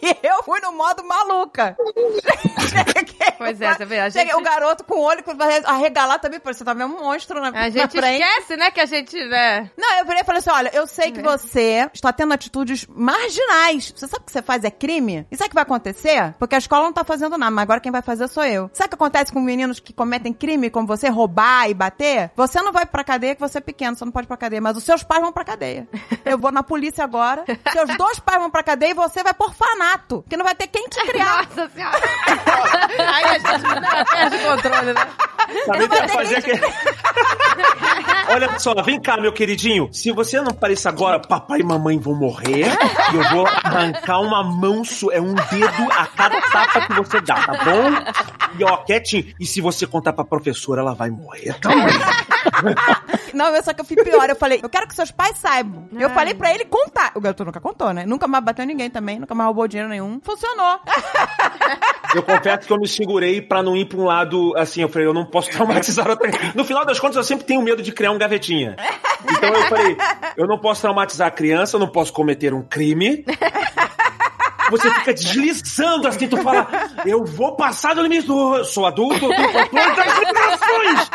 [SPEAKER 1] e [laughs] eu fui no modo maluca. Cheguei- [laughs]
[SPEAKER 2] Pois é, você vê, a
[SPEAKER 1] Cheguei,
[SPEAKER 2] gente-
[SPEAKER 1] o garoto com o olho arregalar também, parecia tava um monstro na,
[SPEAKER 2] A
[SPEAKER 1] na
[SPEAKER 2] gente
[SPEAKER 1] frente.
[SPEAKER 2] esquece, né, que a gente, né?
[SPEAKER 1] Não, eu virei e falei assim: olha, eu sei que
[SPEAKER 2] É.
[SPEAKER 1] você está tendo atitudes marginais. Você sabe o que você faz é crime? E sabe o que vai acontecer? Porque a escola não tá fazendo nada, mas agora quem vai fazer sou eu. Sabe o que acontece com meninos que cometem crime, como você, roubar e bater? Você não vai pra cadeia que você é pequeno, você não pode ir pra cadeia, mas os seus pais vão pra cadeia. Eu vou na polícia agora, seus dois pais vão pra cadeia e você vai por fanato, que não vai ter quem te [laughs] criar.
[SPEAKER 2] Nossa senhora. Aí a gente né, perde controle, né?
[SPEAKER 4] Também tem que fazer aquele... [laughs] Olha só, vem cá, meu queridinho. Se você não parecer agora, papai e mamãe vão morrer e eu vou arrancar uma mão, é um dedo a cada tapa que você dá, tá bom? E ó, quietinho. E se você contar pra professora, ela vai morrer também.
[SPEAKER 1] Não, eu só que eu fui pior. Eu falei, eu quero que seus pais saibam. Eu
[SPEAKER 2] Ai.
[SPEAKER 1] falei pra ele contar. O garoto nunca contou, né? Nunca mais bateu ninguém também, nunca mais roubou dinheiro nenhum. Funcionou.
[SPEAKER 4] Eu confesso que eu me segurei pra não ir pra um lado assim. Eu falei, eu não posso traumatizar outra. No final das contas, eu sempre tenho medo de criar um gavetinha. Então eu falei, eu não posso traumatizar a criança, eu não posso cometer um crime. Você fica deslizando assim, tu fala, eu vou passar do limite, eu sou adulto, eu tenho controle das limitações.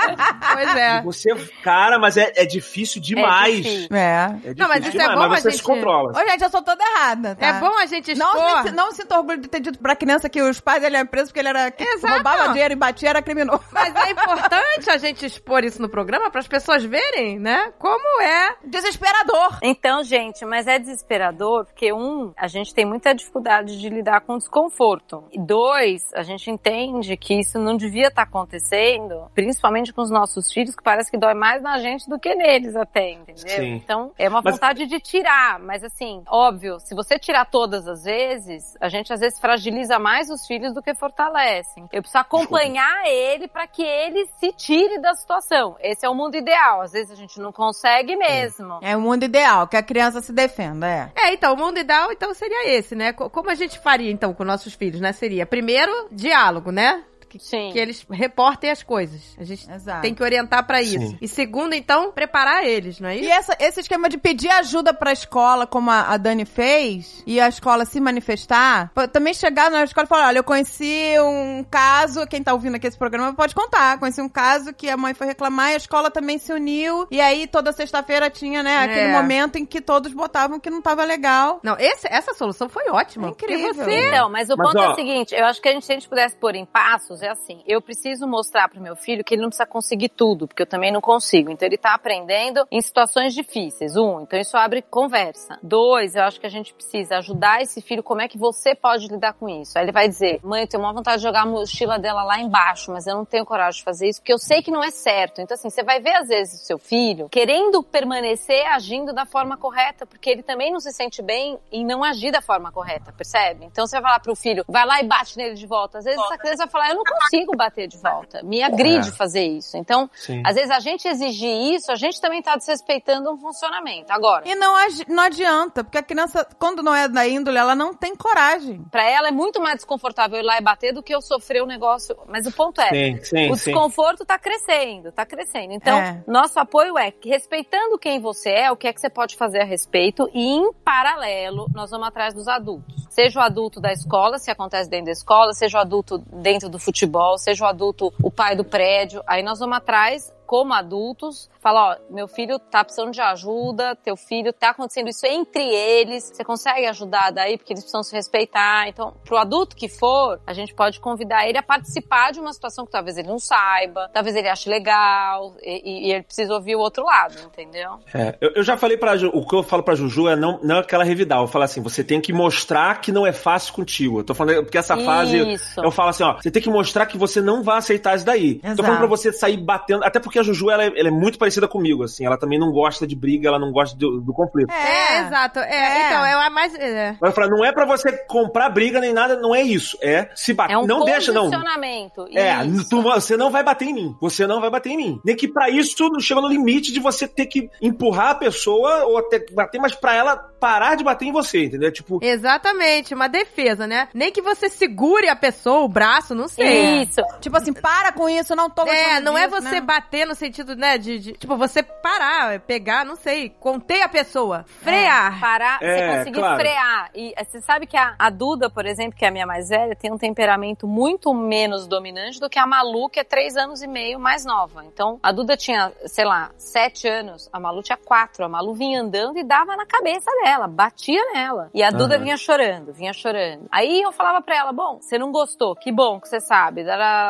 [SPEAKER 2] Pois é.
[SPEAKER 4] Você, cara, mas é, é difícil demais.
[SPEAKER 3] difícil.
[SPEAKER 1] É.
[SPEAKER 4] É difícil
[SPEAKER 2] Não, mas isso é
[SPEAKER 4] demais,
[SPEAKER 2] bom
[SPEAKER 4] mas
[SPEAKER 2] a
[SPEAKER 4] você
[SPEAKER 2] gente-
[SPEAKER 4] se controla.
[SPEAKER 1] Ô, gente, eu sou toda errada, tá?
[SPEAKER 2] É bom a gente expor.
[SPEAKER 1] Não, me- não sinto orgulho de ter dito pra criança que os pais dele eram presos porque ele era que
[SPEAKER 2] Exato.
[SPEAKER 1] roubava dinheiro e batia, era criminoso.
[SPEAKER 2] Mas é importante a gente expor isso no programa para as pessoas verem, né? Como é.
[SPEAKER 1] Desesperador.
[SPEAKER 3] Então, gente, mas é desesperador porque, um, a gente tem muita dificuldade dificuldade de lidar com o desconforto. E dois, a gente entende que isso não devia estar acontecendo, principalmente com os nossos filhos, que parece que dói mais na gente do que neles até, entendeu?
[SPEAKER 4] Sim.
[SPEAKER 3] Então, é uma
[SPEAKER 4] Mas-
[SPEAKER 3] vontade de tirar, mas assim, óbvio, se você tirar todas as vezes, a gente às vezes fragiliza mais os filhos do que fortalece. Eu preciso acompanhar ele para que ele se tire da situação. Esse é o mundo ideal. Às vezes a gente não consegue mesmo.
[SPEAKER 1] É o mundo ideal, que a criança se defenda, é.
[SPEAKER 2] É, então, o mundo ideal, então, seria esse, né? Co- Como a gente faria, então, com nossos filhos, né? Seria, primeiro, diálogo, né? Que, que eles reportem as coisas. A gente
[SPEAKER 1] Exato.
[SPEAKER 2] tem que orientar pra isso.
[SPEAKER 4] Sim.
[SPEAKER 2] E segundo, então, preparar eles, não é
[SPEAKER 1] E
[SPEAKER 2] isso?
[SPEAKER 1] essa- esse esquema de pedir ajuda pra escola, como a, a Dani fez, e a escola se manifestar, também chegar na escola e falar, olha, eu conheci um caso, quem tá ouvindo aqui esse programa pode contar, conheci um caso que a mãe foi reclamar e a escola também se uniu, e aí toda sexta-feira tinha, né, aquele
[SPEAKER 2] É.
[SPEAKER 1] momento em que todos botavam que não tava legal.
[SPEAKER 2] Não, esse- essa solução foi ótima.
[SPEAKER 1] É incrível.
[SPEAKER 2] Porque você...
[SPEAKER 3] Então, mas o
[SPEAKER 4] Mas,
[SPEAKER 3] ponto é
[SPEAKER 4] ó-
[SPEAKER 3] o seguinte, eu acho que a gente, se a gente pudesse pôr em passos, é assim, eu preciso mostrar pro meu filho que ele não precisa conseguir tudo, porque eu também não consigo. Então ele tá aprendendo em situações difíceis. Um, então isso abre conversa. Dois, eu acho que a gente precisa ajudar esse filho como é que você pode lidar com isso. Aí ele vai dizer, mãe, eu tenho uma vontade de jogar a mochila dela lá embaixo, mas eu não tenho coragem de fazer isso, porque eu sei que não é certo. Então assim, você vai ver às vezes o seu filho querendo permanecer agindo da forma correta, porque ele também não se sente bem em não agir da forma correta, percebe? Então você vai falar pro filho, vai lá e bate nele de volta. Às vezes essa criança vai falar, eu não consigo bater de volta. Me agride
[SPEAKER 4] É.
[SPEAKER 3] fazer isso. Então,
[SPEAKER 4] Sim.
[SPEAKER 3] às vezes a gente exigir isso, a gente também tá desrespeitando um funcionamento. Agora,
[SPEAKER 1] E não, não adianta, porque a criança, quando não é da índole, ela não tem coragem.
[SPEAKER 3] pra ela é muito mais desconfortável ir lá e bater do que eu sofrer o negócio. Mas o ponto é,
[SPEAKER 4] Sim, sim,
[SPEAKER 3] o
[SPEAKER 4] sim.
[SPEAKER 3] desconforto tá crescendo, tá crescendo. Então,
[SPEAKER 1] É.
[SPEAKER 3] nosso apoio é respeitando quem você é, o que é que você pode fazer a respeito e em paralelo, nós vamos atrás dos adultos. Seja o adulto da escola, se acontece dentro da escola, seja o adulto dentro do futebol, seja o adulto, o pai do prédio. Aí nós vamos atrás como adultos, falar, ó, meu filho tá precisando de ajuda, teu filho tá acontecendo isso entre eles, você consegue ajudar daí porque eles precisam se respeitar. Então, pro adulto que for, a gente pode convidar ele a participar de uma situação que talvez ele não saiba, talvez ele ache legal e, e- e ele precisa ouvir o outro lado, entendeu?
[SPEAKER 4] É, eu, eu já falei pra Ju, o que eu falo pra Juju é não, não aquela revidar. Eu falo assim, você tem que mostrar que não é fácil contigo. Eu tô falando, porque essa fase,
[SPEAKER 3] Isso.
[SPEAKER 4] eu falo assim, ó, você tem que mostrar que você não vai aceitar isso daí.
[SPEAKER 1] Exato.
[SPEAKER 4] Tô falando pra você sair batendo, até porque a Juju, ela é, ela é muito parecida comigo, assim, ela também não gosta de briga, ela não gosta do, do conflito.
[SPEAKER 2] É, exato. É,
[SPEAKER 1] É.
[SPEAKER 2] Então, é mais... É.
[SPEAKER 4] Mas eu falo, não é pra você comprar briga nem nada, não é isso. É se bater.
[SPEAKER 3] É um
[SPEAKER 4] não deixa, não.
[SPEAKER 3] condicionamento.
[SPEAKER 4] É, tu- você não vai bater em mim. Você não vai bater em mim. Nem que pra isso chega no limite de você ter que empurrar a pessoa ou até bater, mas pra ela parar de bater em você, entendeu? Tipo,
[SPEAKER 2] Exatamente, uma defesa, né? Nem que você segure a pessoa, o braço, não sei.
[SPEAKER 3] Isso.
[SPEAKER 1] Tipo assim, para com isso, não tô
[SPEAKER 2] É, não é
[SPEAKER 1] disso,
[SPEAKER 2] você
[SPEAKER 1] né?
[SPEAKER 2] bater no sentido, né, de, de- Tipo, você parar, é pegar, não sei, conter a pessoa, frear.
[SPEAKER 3] Parar,
[SPEAKER 4] É,
[SPEAKER 3] você conseguir
[SPEAKER 4] claro.
[SPEAKER 3] frear. E eh, você sabe que a, a Duda, por exemplo, que é a minha mais velha, tem um temperamento muito menos dominante do que a Malu, que é três anos e meio mais nova. Então, a Duda tinha, sei lá, sete anos, a Malu tinha quatro. A Malu vinha andando e dava na cabeça dela, batia nela. E a Duda
[SPEAKER 4] Aham.
[SPEAKER 3] vinha chorando, vinha chorando. Aí eu falava pra ela, bom, você não gostou, que bom que você sabe,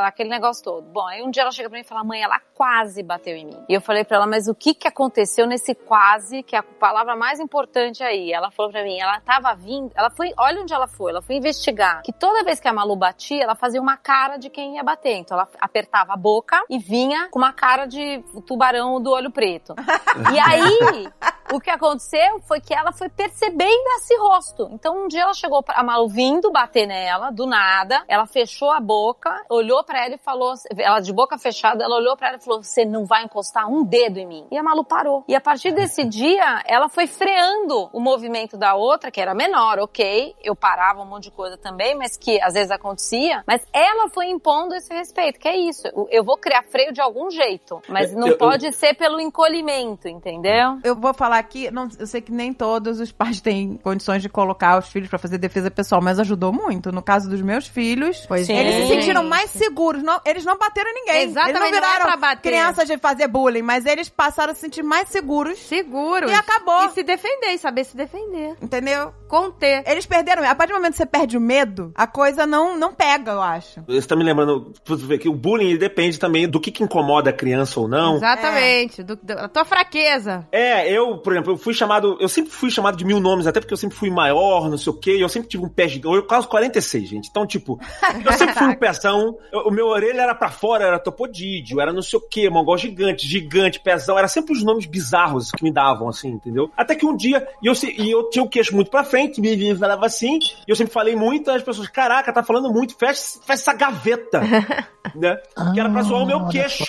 [SPEAKER 3] aquele negócio todo. Bom, aí um dia ela chega pra mim e fala, mãe, ela quase bateu em mim. E eu falei pra ela, mas o que que aconteceu nesse quase, que é a palavra mais importante aí? Ela falou pra mim, ela tava vindo, ela foi, olha onde ela foi, ela foi investigar, que toda vez que a Malu batia, ela fazia uma cara de quem ia bater. Então ela apertava a boca e vinha com uma cara de tubarão do olho preto. [laughs] E aí, o que aconteceu foi que ela foi percebendo esse rosto. Então um dia ela chegou pra a Malu vindo bater nela, do nada, ela fechou a boca, olhou pra ela e falou, ela de boca fechada, ela olhou pra ela e falou: "Você não vai encostar um dedo em mim". E a Malu parou. E a partir desse dia, ela foi freando o movimento da outra, que era menor, OK? Eu parava um monte de coisa também, mas que às vezes acontecia, mas ela foi impondo esse respeito, que é isso. Eu- Eu vou criar freio de algum jeito, mas
[SPEAKER 4] Eu-
[SPEAKER 3] não
[SPEAKER 4] eu-
[SPEAKER 3] pode ser pelo encolhimento, entendeu?
[SPEAKER 1] Eu vou falar aqui, não, eu sei que nem todos os pais têm condições de colocar os filhos pra fazer defesa pessoal, mas ajudou muito. No caso dos meus filhos,
[SPEAKER 2] Pois
[SPEAKER 1] eles se
[SPEAKER 3] é.
[SPEAKER 1] sentiram mais seguros. Não, eles não bateram ninguém.
[SPEAKER 2] Exatamente,
[SPEAKER 1] eles não
[SPEAKER 2] não é
[SPEAKER 1] viraram
[SPEAKER 2] pra bater.
[SPEAKER 1] crianças de fazer bullying, mas eles passaram a se sentir mais seguros.
[SPEAKER 2] Seguros.
[SPEAKER 1] E acabou.
[SPEAKER 2] E se defender, e saber se defender.
[SPEAKER 1] Entendeu?
[SPEAKER 2] Conter.
[SPEAKER 1] Eles perderam. A partir do momento que você perde o medo, a coisa não, não pega, eu acho.
[SPEAKER 4] você tá me lembrando, vê que o bullying ele depende também do que, que incomoda a criança ou não.
[SPEAKER 2] Exatamente. Do, do- da tua fraqueza.
[SPEAKER 4] É, eu, por exemplo, eu fui chamado, eu sempre fui chamado de mil nomes, até porque eu sempre fui maior, não sei o quê, e eu sempre tive um pé gigante, eu quase 46, gente. Então, tipo, eu sempre fui um pezão, eu- o meu orelha era pra fora, era topodídio, era não sei o quê, mongol gigante, gigante, pezão, era sempre os nomes bizarros que me davam, assim, entendeu? Até que um dia, e eu, e eu tinha o queixo muito pra frente, me, me falava assim, e eu sempre falei muito, as pessoas, caraca, tá falando muito, fecha, fecha essa gaveta, [laughs] né? Que era pra zoar o meu
[SPEAKER 5] Ah,
[SPEAKER 4] queixo.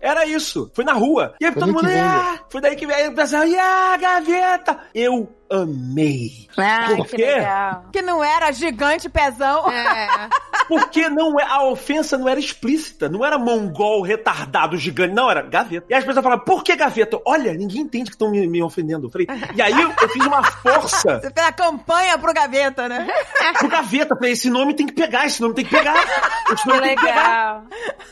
[SPEAKER 4] Era isso. Foi na rua. E aí
[SPEAKER 5] Foi
[SPEAKER 4] todo mundo. Ah! Foi daí que veio o pessoal. Ah, gaveta! Eu amei.
[SPEAKER 3] Ai,
[SPEAKER 4] Por
[SPEAKER 3] que
[SPEAKER 4] quê?
[SPEAKER 3] legal.
[SPEAKER 1] Que não era gigante pezão.
[SPEAKER 2] É. [laughs]
[SPEAKER 4] Porque não é, a ofensa não era explícita. Não era mongol, retardado, gigante. Não, era gaveta. E as pessoas falavam, por que gaveta? Olha, ninguém entende que estão me, me ofendendo. Eu falei, e aí eu, eu fiz uma força
[SPEAKER 1] Você fez a campanha pro gaveta, né?
[SPEAKER 4] pro gaveta. Falei, esse nome tem que pegar, esse nome tem que pegar. Esse
[SPEAKER 3] Que
[SPEAKER 4] nome tem que pegar.
[SPEAKER 3] legal.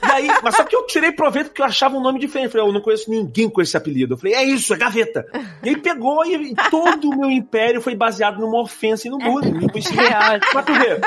[SPEAKER 4] E aí, mas só que eu tirei proveito porque eu achava um nome diferente. Eu falei, eu não conheço ninguém com esse apelido. Eu falei, é isso, é gaveta. E aí pegou e, e todo o meu império foi baseado numa ofensa e no bullying. no. Mas tu vê,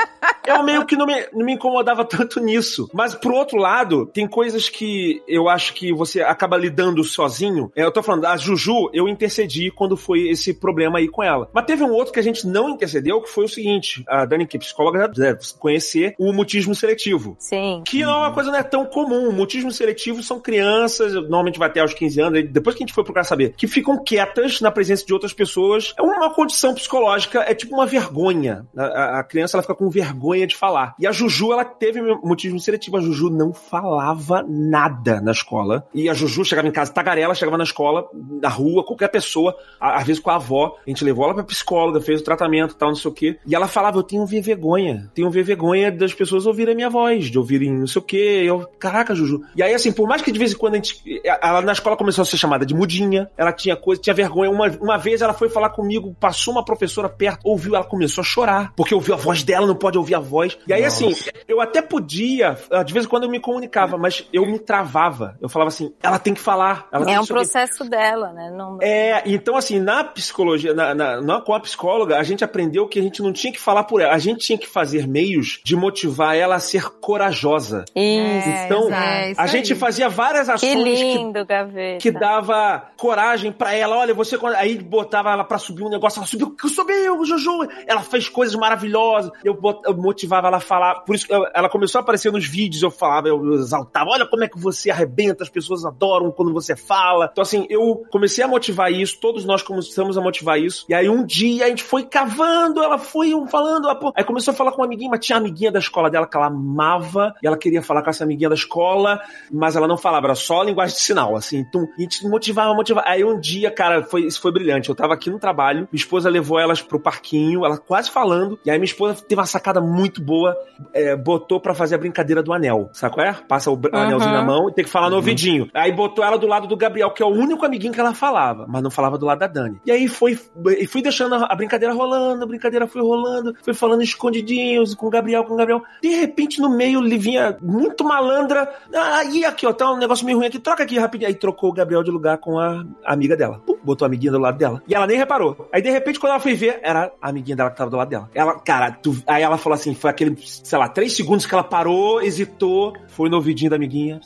[SPEAKER 4] eu meio que não me, não me incomodava tanto nisso. Mas pro outro lado, tem coisas que eu acho que você acaba lidando sozinho. É, Eu tô falando, a Juju, eu intercedi quando foi esse problema aí com ela. Mas teve um outro que a gente não intercedeu, que foi o seguinte: a Dani, que é psicóloga, deve conhecer o mutismo seletivo.
[SPEAKER 3] Sim.
[SPEAKER 4] Que não é uma coisa não é tão comum. O mutismo seletivo são crianças, normalmente vai até aos 15 anos, depois que a gente foi procurar saber, que ficam quietas na presença de outras pessoas. É uma condição psicológica, é tipo uma vergonha. A, a- criança ela fica com vergonha de falar. E a Juju, ela teve mutismo seletivo. A Juju não falava nada na escola. E a Juju chegava em casa tagarela, chegava na escola, na rua, qualquer pessoa, às vezes com a avó. A gente levou ela pra psicóloga, fez o tratamento tal, não sei o quê. E ela falava: Eu tenho ver vergonha. Tenho ver vergonha das pessoas ouvirem a minha voz, de ouvirem não sei o quê. Eu, caraca, Juju. E aí, assim, por mais que de vez em quando a gente. Ela na escola começou a ser chamada de mudinha, ela tinha coisa, tinha vergonha. Uma, uma vez ela foi falar comigo, passou uma professora perto, ouviu, ela começou a chorar, porque ouviu a voz dela, não pode ouvir a voz. E aí, assim, eu até podia, de vez em quando eu me comunicava, mas eu me travava. Eu falava assim, ela tem que falar.
[SPEAKER 3] É
[SPEAKER 4] que
[SPEAKER 3] um processo dela, né? Não...
[SPEAKER 4] É, então assim, na psicologia, na, na- na- com a psicóloga, a gente aprendeu que a gente não tinha que falar por ela, a gente tinha que fazer meios de motivar ela a ser corajosa.
[SPEAKER 3] Isso.
[SPEAKER 4] Então.
[SPEAKER 2] É, isso
[SPEAKER 4] a gente fazia várias
[SPEAKER 3] Que
[SPEAKER 4] ações que,
[SPEAKER 3] lindo, Gaveta.
[SPEAKER 4] que dava coragem pra ela. Olha, você aí botava ela pra subir um negócio, ela subiu, subiu, Juju. Ela fez coisas maravilhosas. Eu, eu motivava ela a falar. Por isso que ela começou a aparecer nos vídeos. Eu falava, eu exaltava. Olha como é que você arrebenta, as pessoas adoram quando você fala. Então assim, eu comecei a motivar isso. Todos nós começamos a motivar isso. E aí um dia a gente foi cavando, ela foi falando. ela, pô, Aí começou a falar com uma amiguinha, mas tinha uma amiguinha da escola dela que ela amava e ela queria falar com essa amiguinha da escola, mas ela não falava, era só linguagem de sinal, assim. Então, a gente motivava, motivava. Aí um dia, cara, foi, isso foi brilhante. Eu tava aqui no trabalho, minha esposa levou elas pro parquinho, ela quase falando, e aí minha esposa teve uma sacada muito boa, é, botou pra fazer a brincadeira do anel, sabe qual é? Passa o
[SPEAKER 3] Uhum.
[SPEAKER 4] anelzinho na mão e tem que falar no ouvidinho. Aí botou ela do lado do Gabriel, que é o único amiguinho que ela falava, mas não falava do lado da Dani. E aí foi, e fui deixando a, a brincadeira rolando, a brincadeira foi rolando, foi falando escondidinhos com o Gabriel, com o Gabriel. De repente, no meio, ele vinha muito malandra. Ah, e aqui, ó, tá um negócio meio ruim aqui, troca aqui rapidinho. Aí trocou o Gabriel de lugar com a amiga dela. Pum, botou a amiguinha do lado dela. E ela nem reparou. Aí, de repente, quando ela foi ver, era a amiguinha dela que tava do lado dela. Ela, cara, tu- aí ela falou assim: foi aquele, sei lá, três segundos que ela parou, hesitou, foi no ouvidinho da amiguinha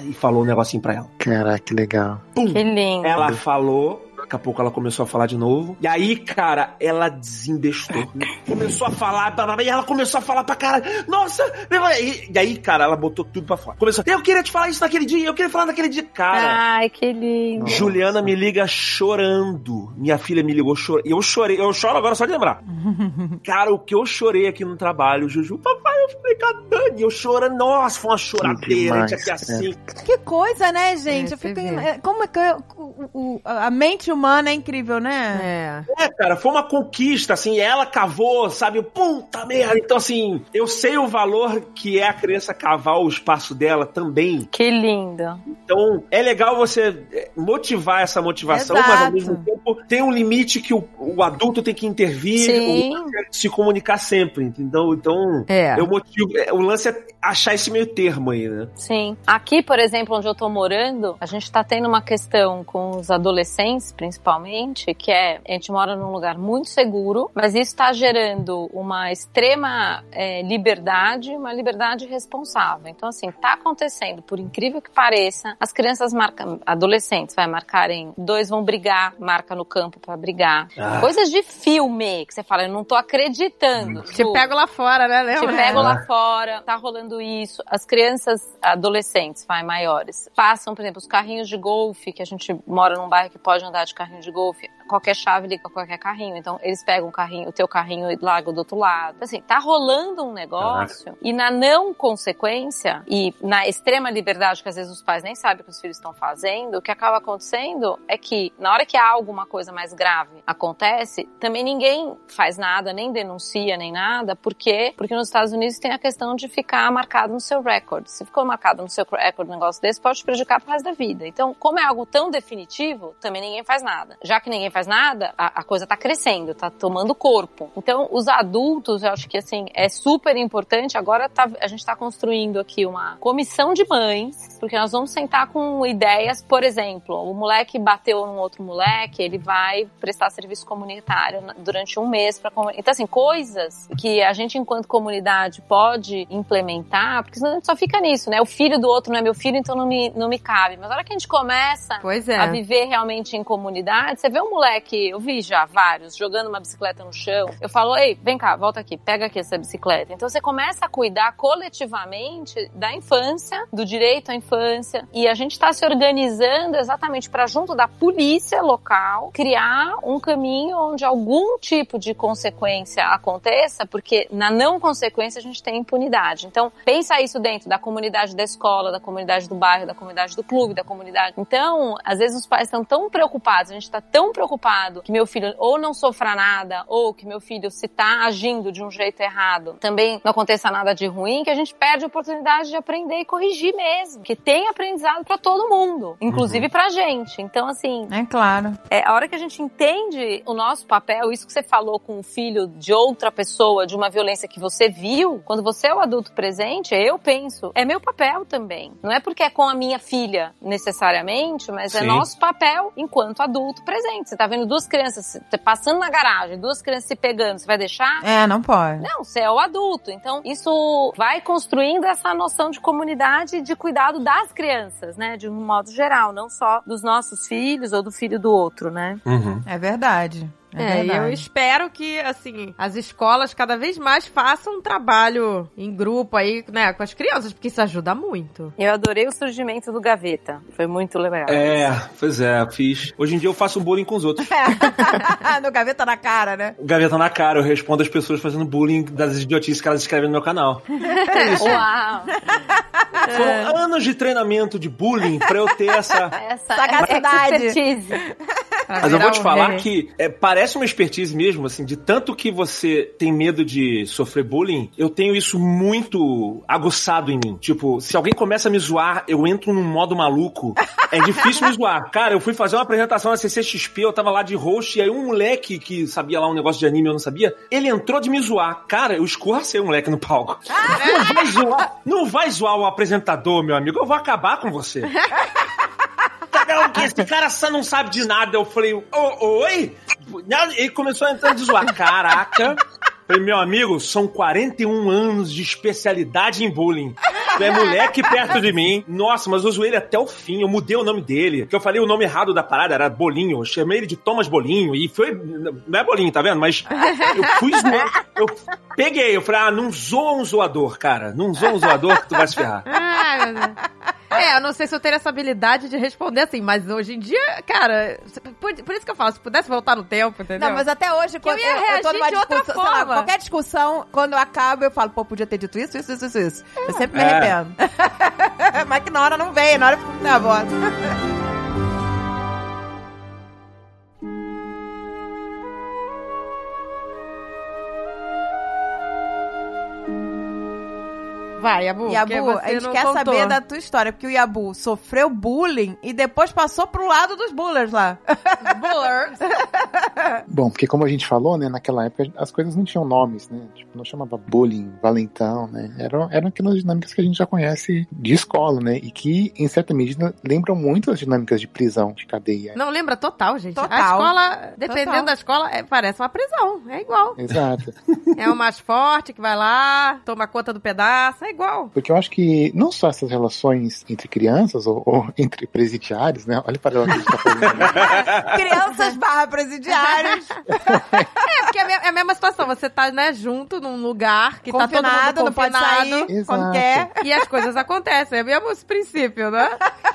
[SPEAKER 4] e falou um negocinho pra ela.
[SPEAKER 5] Caraca, que legal.
[SPEAKER 4] Pum!
[SPEAKER 3] Que lindo.
[SPEAKER 4] Ela falou, daqui a pouco ela começou a falar de novo. E aí, cara, ela desembestou. começou a falar, blá, blá, blá, e ela começou a falar pra caralho. Nossa! E, e aí, cara, ela botou tudo pra fora. Começou, eu queria te falar isso naquele dia, eu queria falar naquele dia. Cara,
[SPEAKER 3] Ai, que lindo.
[SPEAKER 4] Juliana me liga chorando. Minha filha me ligou chorando. E eu chorei, eu choro agora só de lembrar. [laughs] Cara, o que eu chorei aqui no trabalho, Juju, papai, eu falei com a Dani, eu chorando, nossa, foi uma choradeira, a gente aqui
[SPEAKER 5] demais,
[SPEAKER 4] assim.
[SPEAKER 1] Que coisa, né, gente?
[SPEAKER 2] É,
[SPEAKER 1] eu fico é, Como é que eu- o- o- a mente humana é incrível, né?
[SPEAKER 2] É.
[SPEAKER 4] É, cara, foi uma conquista, assim, ela cavou, sabe? Puta merda! Então, assim, eu sei o valor que é a criança cavar o espaço dela também.
[SPEAKER 3] Que lindo.
[SPEAKER 4] Então, é legal você é, motivar essa motivação,
[SPEAKER 1] Exato.
[SPEAKER 4] mas ao mesmo tempo tem um limite que o, o adulto tem que intervir,
[SPEAKER 3] Sim.
[SPEAKER 4] o se comunicar sempre, entendeu? Então,
[SPEAKER 2] É.
[SPEAKER 4] eu motivo. é, O lance é achar esse meio termo aí, né?
[SPEAKER 3] Sim. Aqui, por exemplo, onde eu tô morando, a gente tá tendo uma questão com os adolescentes, principalmente, que é a gente mora num lugar muito seguro, mas isso está gerando uma extrema é, liberdade, uma liberdade responsável. Então, assim, tá acontecendo, por incrível que pareça, as crianças marcam, adolescentes, vai marcarem, dois vão brigar, marca no campo para brigar.
[SPEAKER 4] Ah.
[SPEAKER 3] Coisas de filme, que você fala, eu não tô acreditando.
[SPEAKER 2] Te pego lá fora, né,
[SPEAKER 3] Te
[SPEAKER 2] lembra?
[SPEAKER 3] pego lá fora, tá rolando isso. As crianças, adolescentes, vai, maiores, passam, por exemplo, os carrinhos de golfe, que a gente mora num bairro que pode andar de carrinho de golfe, qualquer chave liga qualquer carrinho. Então, eles pegam o carrinho, o teu carrinho e largam do outro lado. Assim, tá rolando um negócio e na não consequência e na extrema liberdade que às vezes os pais nem sabem que os filhos estão fazendo, o que acaba acontecendo é que na hora que há alguma coisa mais grave acontece, também ninguém faz nada, nem denuncia, nem nada, por quê? Porque nos Estados Unidos tem a questão de ficar marcado no seu recorde. Se ficou marcado no seu recorde um negócio desse, pode te prejudicar pro resto da vida. Então, como é algo tão definitivo, também ninguém faz nada. Já que ninguém faz nada, a, a coisa tá crescendo, tá tomando corpo. Então, os adultos, eu acho que assim, é super importante. Agora tá, a gente tá construindo aqui uma comissão de mães, porque nós vamos sentar com ideias, por exemplo, o moleque bateu num outro moleque, ele vai prestar serviço comunitário durante um mês para Então, assim, coisas que a gente, enquanto comunidade, pode implementar, porque senão a gente só fica nisso, né? O filho do outro não é meu filho, então não me, não me cabe. Mas na hora que a gente começa
[SPEAKER 2] Pois é.
[SPEAKER 3] a viver realmente em comunidade, você vê um moleque, eu vi já vários, jogando uma bicicleta no chão. Eu falo, ei, vem cá, volta aqui, pega aqui essa bicicleta. Então você começa a cuidar coletivamente da infância, do direito à infância. E a gente está se organizando exatamente para, junto da polícia local, criar um caminho onde algum tipo de consequência aconteça, porque na não consequência a gente tem impunidade. Então, pensa isso dentro da comunidade da escola, da comunidade do bairro, da comunidade do clube, da comunidade. Então, às vezes os pais estão tão preocupados, a gente está tão preocupado que meu filho ou não sofra nada, ou que meu filho, se tá agindo de um jeito errado, também não aconteça nada de ruim, que a gente perde a oportunidade de aprender e corrigir mesmo. Que tem aprendizado para todo mundo, inclusive pra gente. Então, assim,
[SPEAKER 1] É claro.
[SPEAKER 3] é, a hora que a gente entende o nosso papel, isso que você falou com o filho de outra pessoa, de uma violência que você viu, quando você é o adulto presente, eu penso, é meu papel também. Não é porque é com a minha filha necessariamente, mas é
[SPEAKER 4] Sim.
[SPEAKER 3] nosso papel enquanto adulto presente. Você tá vendo duas crianças você passando na garagem, duas crianças se pegando, você vai deixar?
[SPEAKER 1] É, não pode.
[SPEAKER 3] Não, você é o adulto. Então, isso vai construindo essa noção de comunidade e de cuidado das crianças, né? De um modo geral, não só dos nossos filhos ou do filho do outro, né?
[SPEAKER 4] Uhum.
[SPEAKER 1] É verdade. É,
[SPEAKER 2] É, eu espero que, assim, as escolas cada vez mais façam um trabalho em grupo aí, né, com as crianças, porque isso ajuda muito.
[SPEAKER 3] Eu adorei o surgimento do Gaveta. Foi muito legal.
[SPEAKER 4] É, pois é, fiz. Hoje em dia eu faço bullying com os outros. [laughs]
[SPEAKER 1] no gaveta na cara, né?
[SPEAKER 4] Gaveta na cara, eu respondo as pessoas fazendo bullying das idiotices que elas escrevem no meu canal. [laughs] É isso.
[SPEAKER 3] Uau!
[SPEAKER 4] Foram anos de treinamento de bullying pra eu ter essa. [laughs]
[SPEAKER 3] Essa
[SPEAKER 1] Sagacidade.
[SPEAKER 4] Mas eu vou te
[SPEAKER 2] um
[SPEAKER 4] falar
[SPEAKER 2] rei.
[SPEAKER 4] que é, parece uma expertise mesmo, assim, de tanto que você tem medo de sofrer bullying, eu tenho isso muito aguçado em mim. Tipo, se alguém começa a me zoar, eu entro num modo maluco. É difícil me zoar. Cara, eu fui fazer uma apresentação na CCXP, eu tava lá de host, e aí um moleque que sabia lá um negócio de anime, eu não sabia, ele entrou de me zoar. Cara, eu escorracei o moleque no palco. Não vai zoar, não vai zoar o apresentador, meu amigo, eu vou acabar com você. [laughs] Não, que esse cara só não sabe de nada. Eu falei, "Ô, oi? Ele começou a entrar de zoar. Caraca. Falei, meu amigo, são 41 anos de especialidade em bullying. Tu é moleque perto de mim. Nossa, mas eu zoei ele até o fim. Eu mudei o nome dele. Porque eu falei o nome errado da parada, era Bolinho. Eu chamei ele de Thomas Bolinho. E foi. Não é Bolinho, tá vendo? Mas eu fui. Eu peguei. Eu falei, ah, não zoa um zoador, cara. Não zoa um zoador que tu vai se ferrar.
[SPEAKER 2] Deus. É, eu não sei se eu teria essa habilidade de responder assim, mas hoje em dia, cara, por, por isso que eu falo, se pudesse voltar no tempo, entendeu?
[SPEAKER 1] Não, mas até hoje, quando
[SPEAKER 2] ia
[SPEAKER 1] eu, eu tô numa
[SPEAKER 2] de outra
[SPEAKER 1] sei lá,
[SPEAKER 2] forma.
[SPEAKER 1] qualquer discussão, quando eu acabo, eu falo, pô, podia ter dito isso, isso, isso, isso, isso. Eu sempre me
[SPEAKER 4] É.
[SPEAKER 1] arrependo. [laughs] Mas que na hora não veio, na hora eu fico nervosa. [laughs]
[SPEAKER 2] Vai, Yabu.
[SPEAKER 1] Yabu, a gente quer
[SPEAKER 2] contou.
[SPEAKER 1] saber da tua história, porque o Yabu sofreu bullying e depois passou pro lado dos bullers lá. [laughs]
[SPEAKER 2] Bullers. [laughs]
[SPEAKER 5] Bom, porque como a gente falou, né, naquela época as coisas não tinham nomes, né? Tipo, não chamava bullying, valentão, né? Eram, eram aquelas dinâmicas que a gente já conhece de escola, né? E que, em certa medida, lembram muito as dinâmicas de prisão, de cadeia.
[SPEAKER 2] Não, lembra total, gente. A
[SPEAKER 1] Total.
[SPEAKER 2] escola, dependendo
[SPEAKER 1] Total.
[SPEAKER 2] da escola, é- parece uma prisão. É igual.
[SPEAKER 5] Exato.
[SPEAKER 2] É o mais forte que vai lá, toma conta do pedaço. É igual.
[SPEAKER 5] Porque eu acho que não só essas relações entre crianças ou, ou entre presidiários, né? Olha para lá que a gente tá fazendo. né? [laughs]
[SPEAKER 1] Crianças barra presidiários, [laughs]
[SPEAKER 2] É, porque é a é a mesma situação. Você tá, né, junto num lugar que tá todo
[SPEAKER 1] confinado,
[SPEAKER 2] mundo
[SPEAKER 1] não pode
[SPEAKER 2] confinado.
[SPEAKER 1] sair
[SPEAKER 5] Exato.
[SPEAKER 1] quando quer.
[SPEAKER 2] E as coisas acontecem. É mesmo esse princípio, né?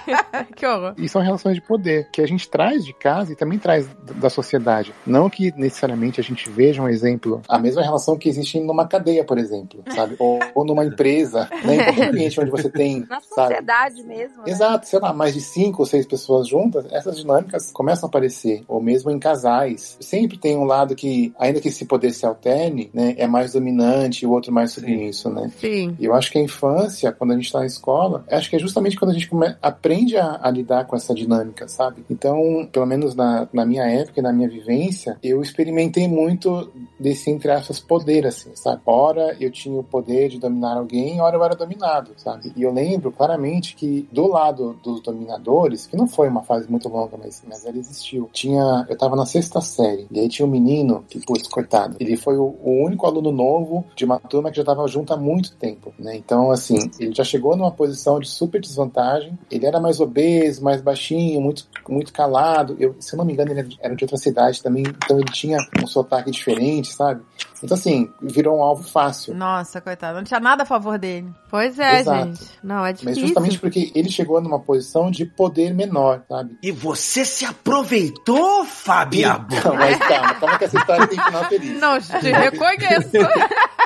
[SPEAKER 2] [laughs] que horror.
[SPEAKER 5] E são relações de poder que a gente traz de casa e também traz da sociedade. Não que necessariamente a gente veja um exemplo, a mesma relação que existe numa cadeia, por exemplo, sabe? Ou, ou numa empresa, né? Em qualquer ambiente onde você tem, [laughs]
[SPEAKER 3] Na
[SPEAKER 5] sabe?
[SPEAKER 3] sociedade mesmo. né?
[SPEAKER 5] Exato, sei lá, mais de cinco ou seis pessoas juntas, essas dinâmicas começam a aparecer, ou mesmo em casais. Sempre tem um lado que, ainda que esse poder se alterne, né, é mais dominante e o outro mais submisso, né?
[SPEAKER 2] Sim.
[SPEAKER 5] E eu acho que a infância, quando a gente está na escola, acho que é justamente quando a gente come- aprende a, a lidar com essa dinâmica, sabe? Então, pelo menos na, na minha época e na minha vivência, eu experimentei muito desse, entre aspas, poder, assim, sabe? Ora eu tinha o poder de dominar alguém, ora eu era dominado, sabe? E eu lembro claramente que do lado dos dominadores, que não foi uma fase muito longa, mas, mas ela existiu, tinha, eu tava na sexta série, e aí tinha um menino que, putz, coitado, ele foi o, o único aluno novo de uma turma que já tava junto há muito tempo, né? Então, assim, ele já chegou numa posição de super desvantagem, ele era mais obeso, mais baixinho, muito, muito calado, eu, se eu não me engano, ele era de outra cidade também, então ele tinha um sotaque diferente, sabe? Então, assim, virou um alvo fácil.
[SPEAKER 1] Nossa, coitado, não tinha nada a favor dele.
[SPEAKER 2] Pois é,
[SPEAKER 5] Exato.
[SPEAKER 2] gente. Não, é
[SPEAKER 5] Mas
[SPEAKER 2] difícil.
[SPEAKER 5] justamente porque ele chegou numa posição de poder menor, sabe?
[SPEAKER 4] E você se aproveitou, Fabiabu?
[SPEAKER 5] Calma, mas calma, calma que essa história tem final feliz.
[SPEAKER 2] Não, te reconheço. [laughs]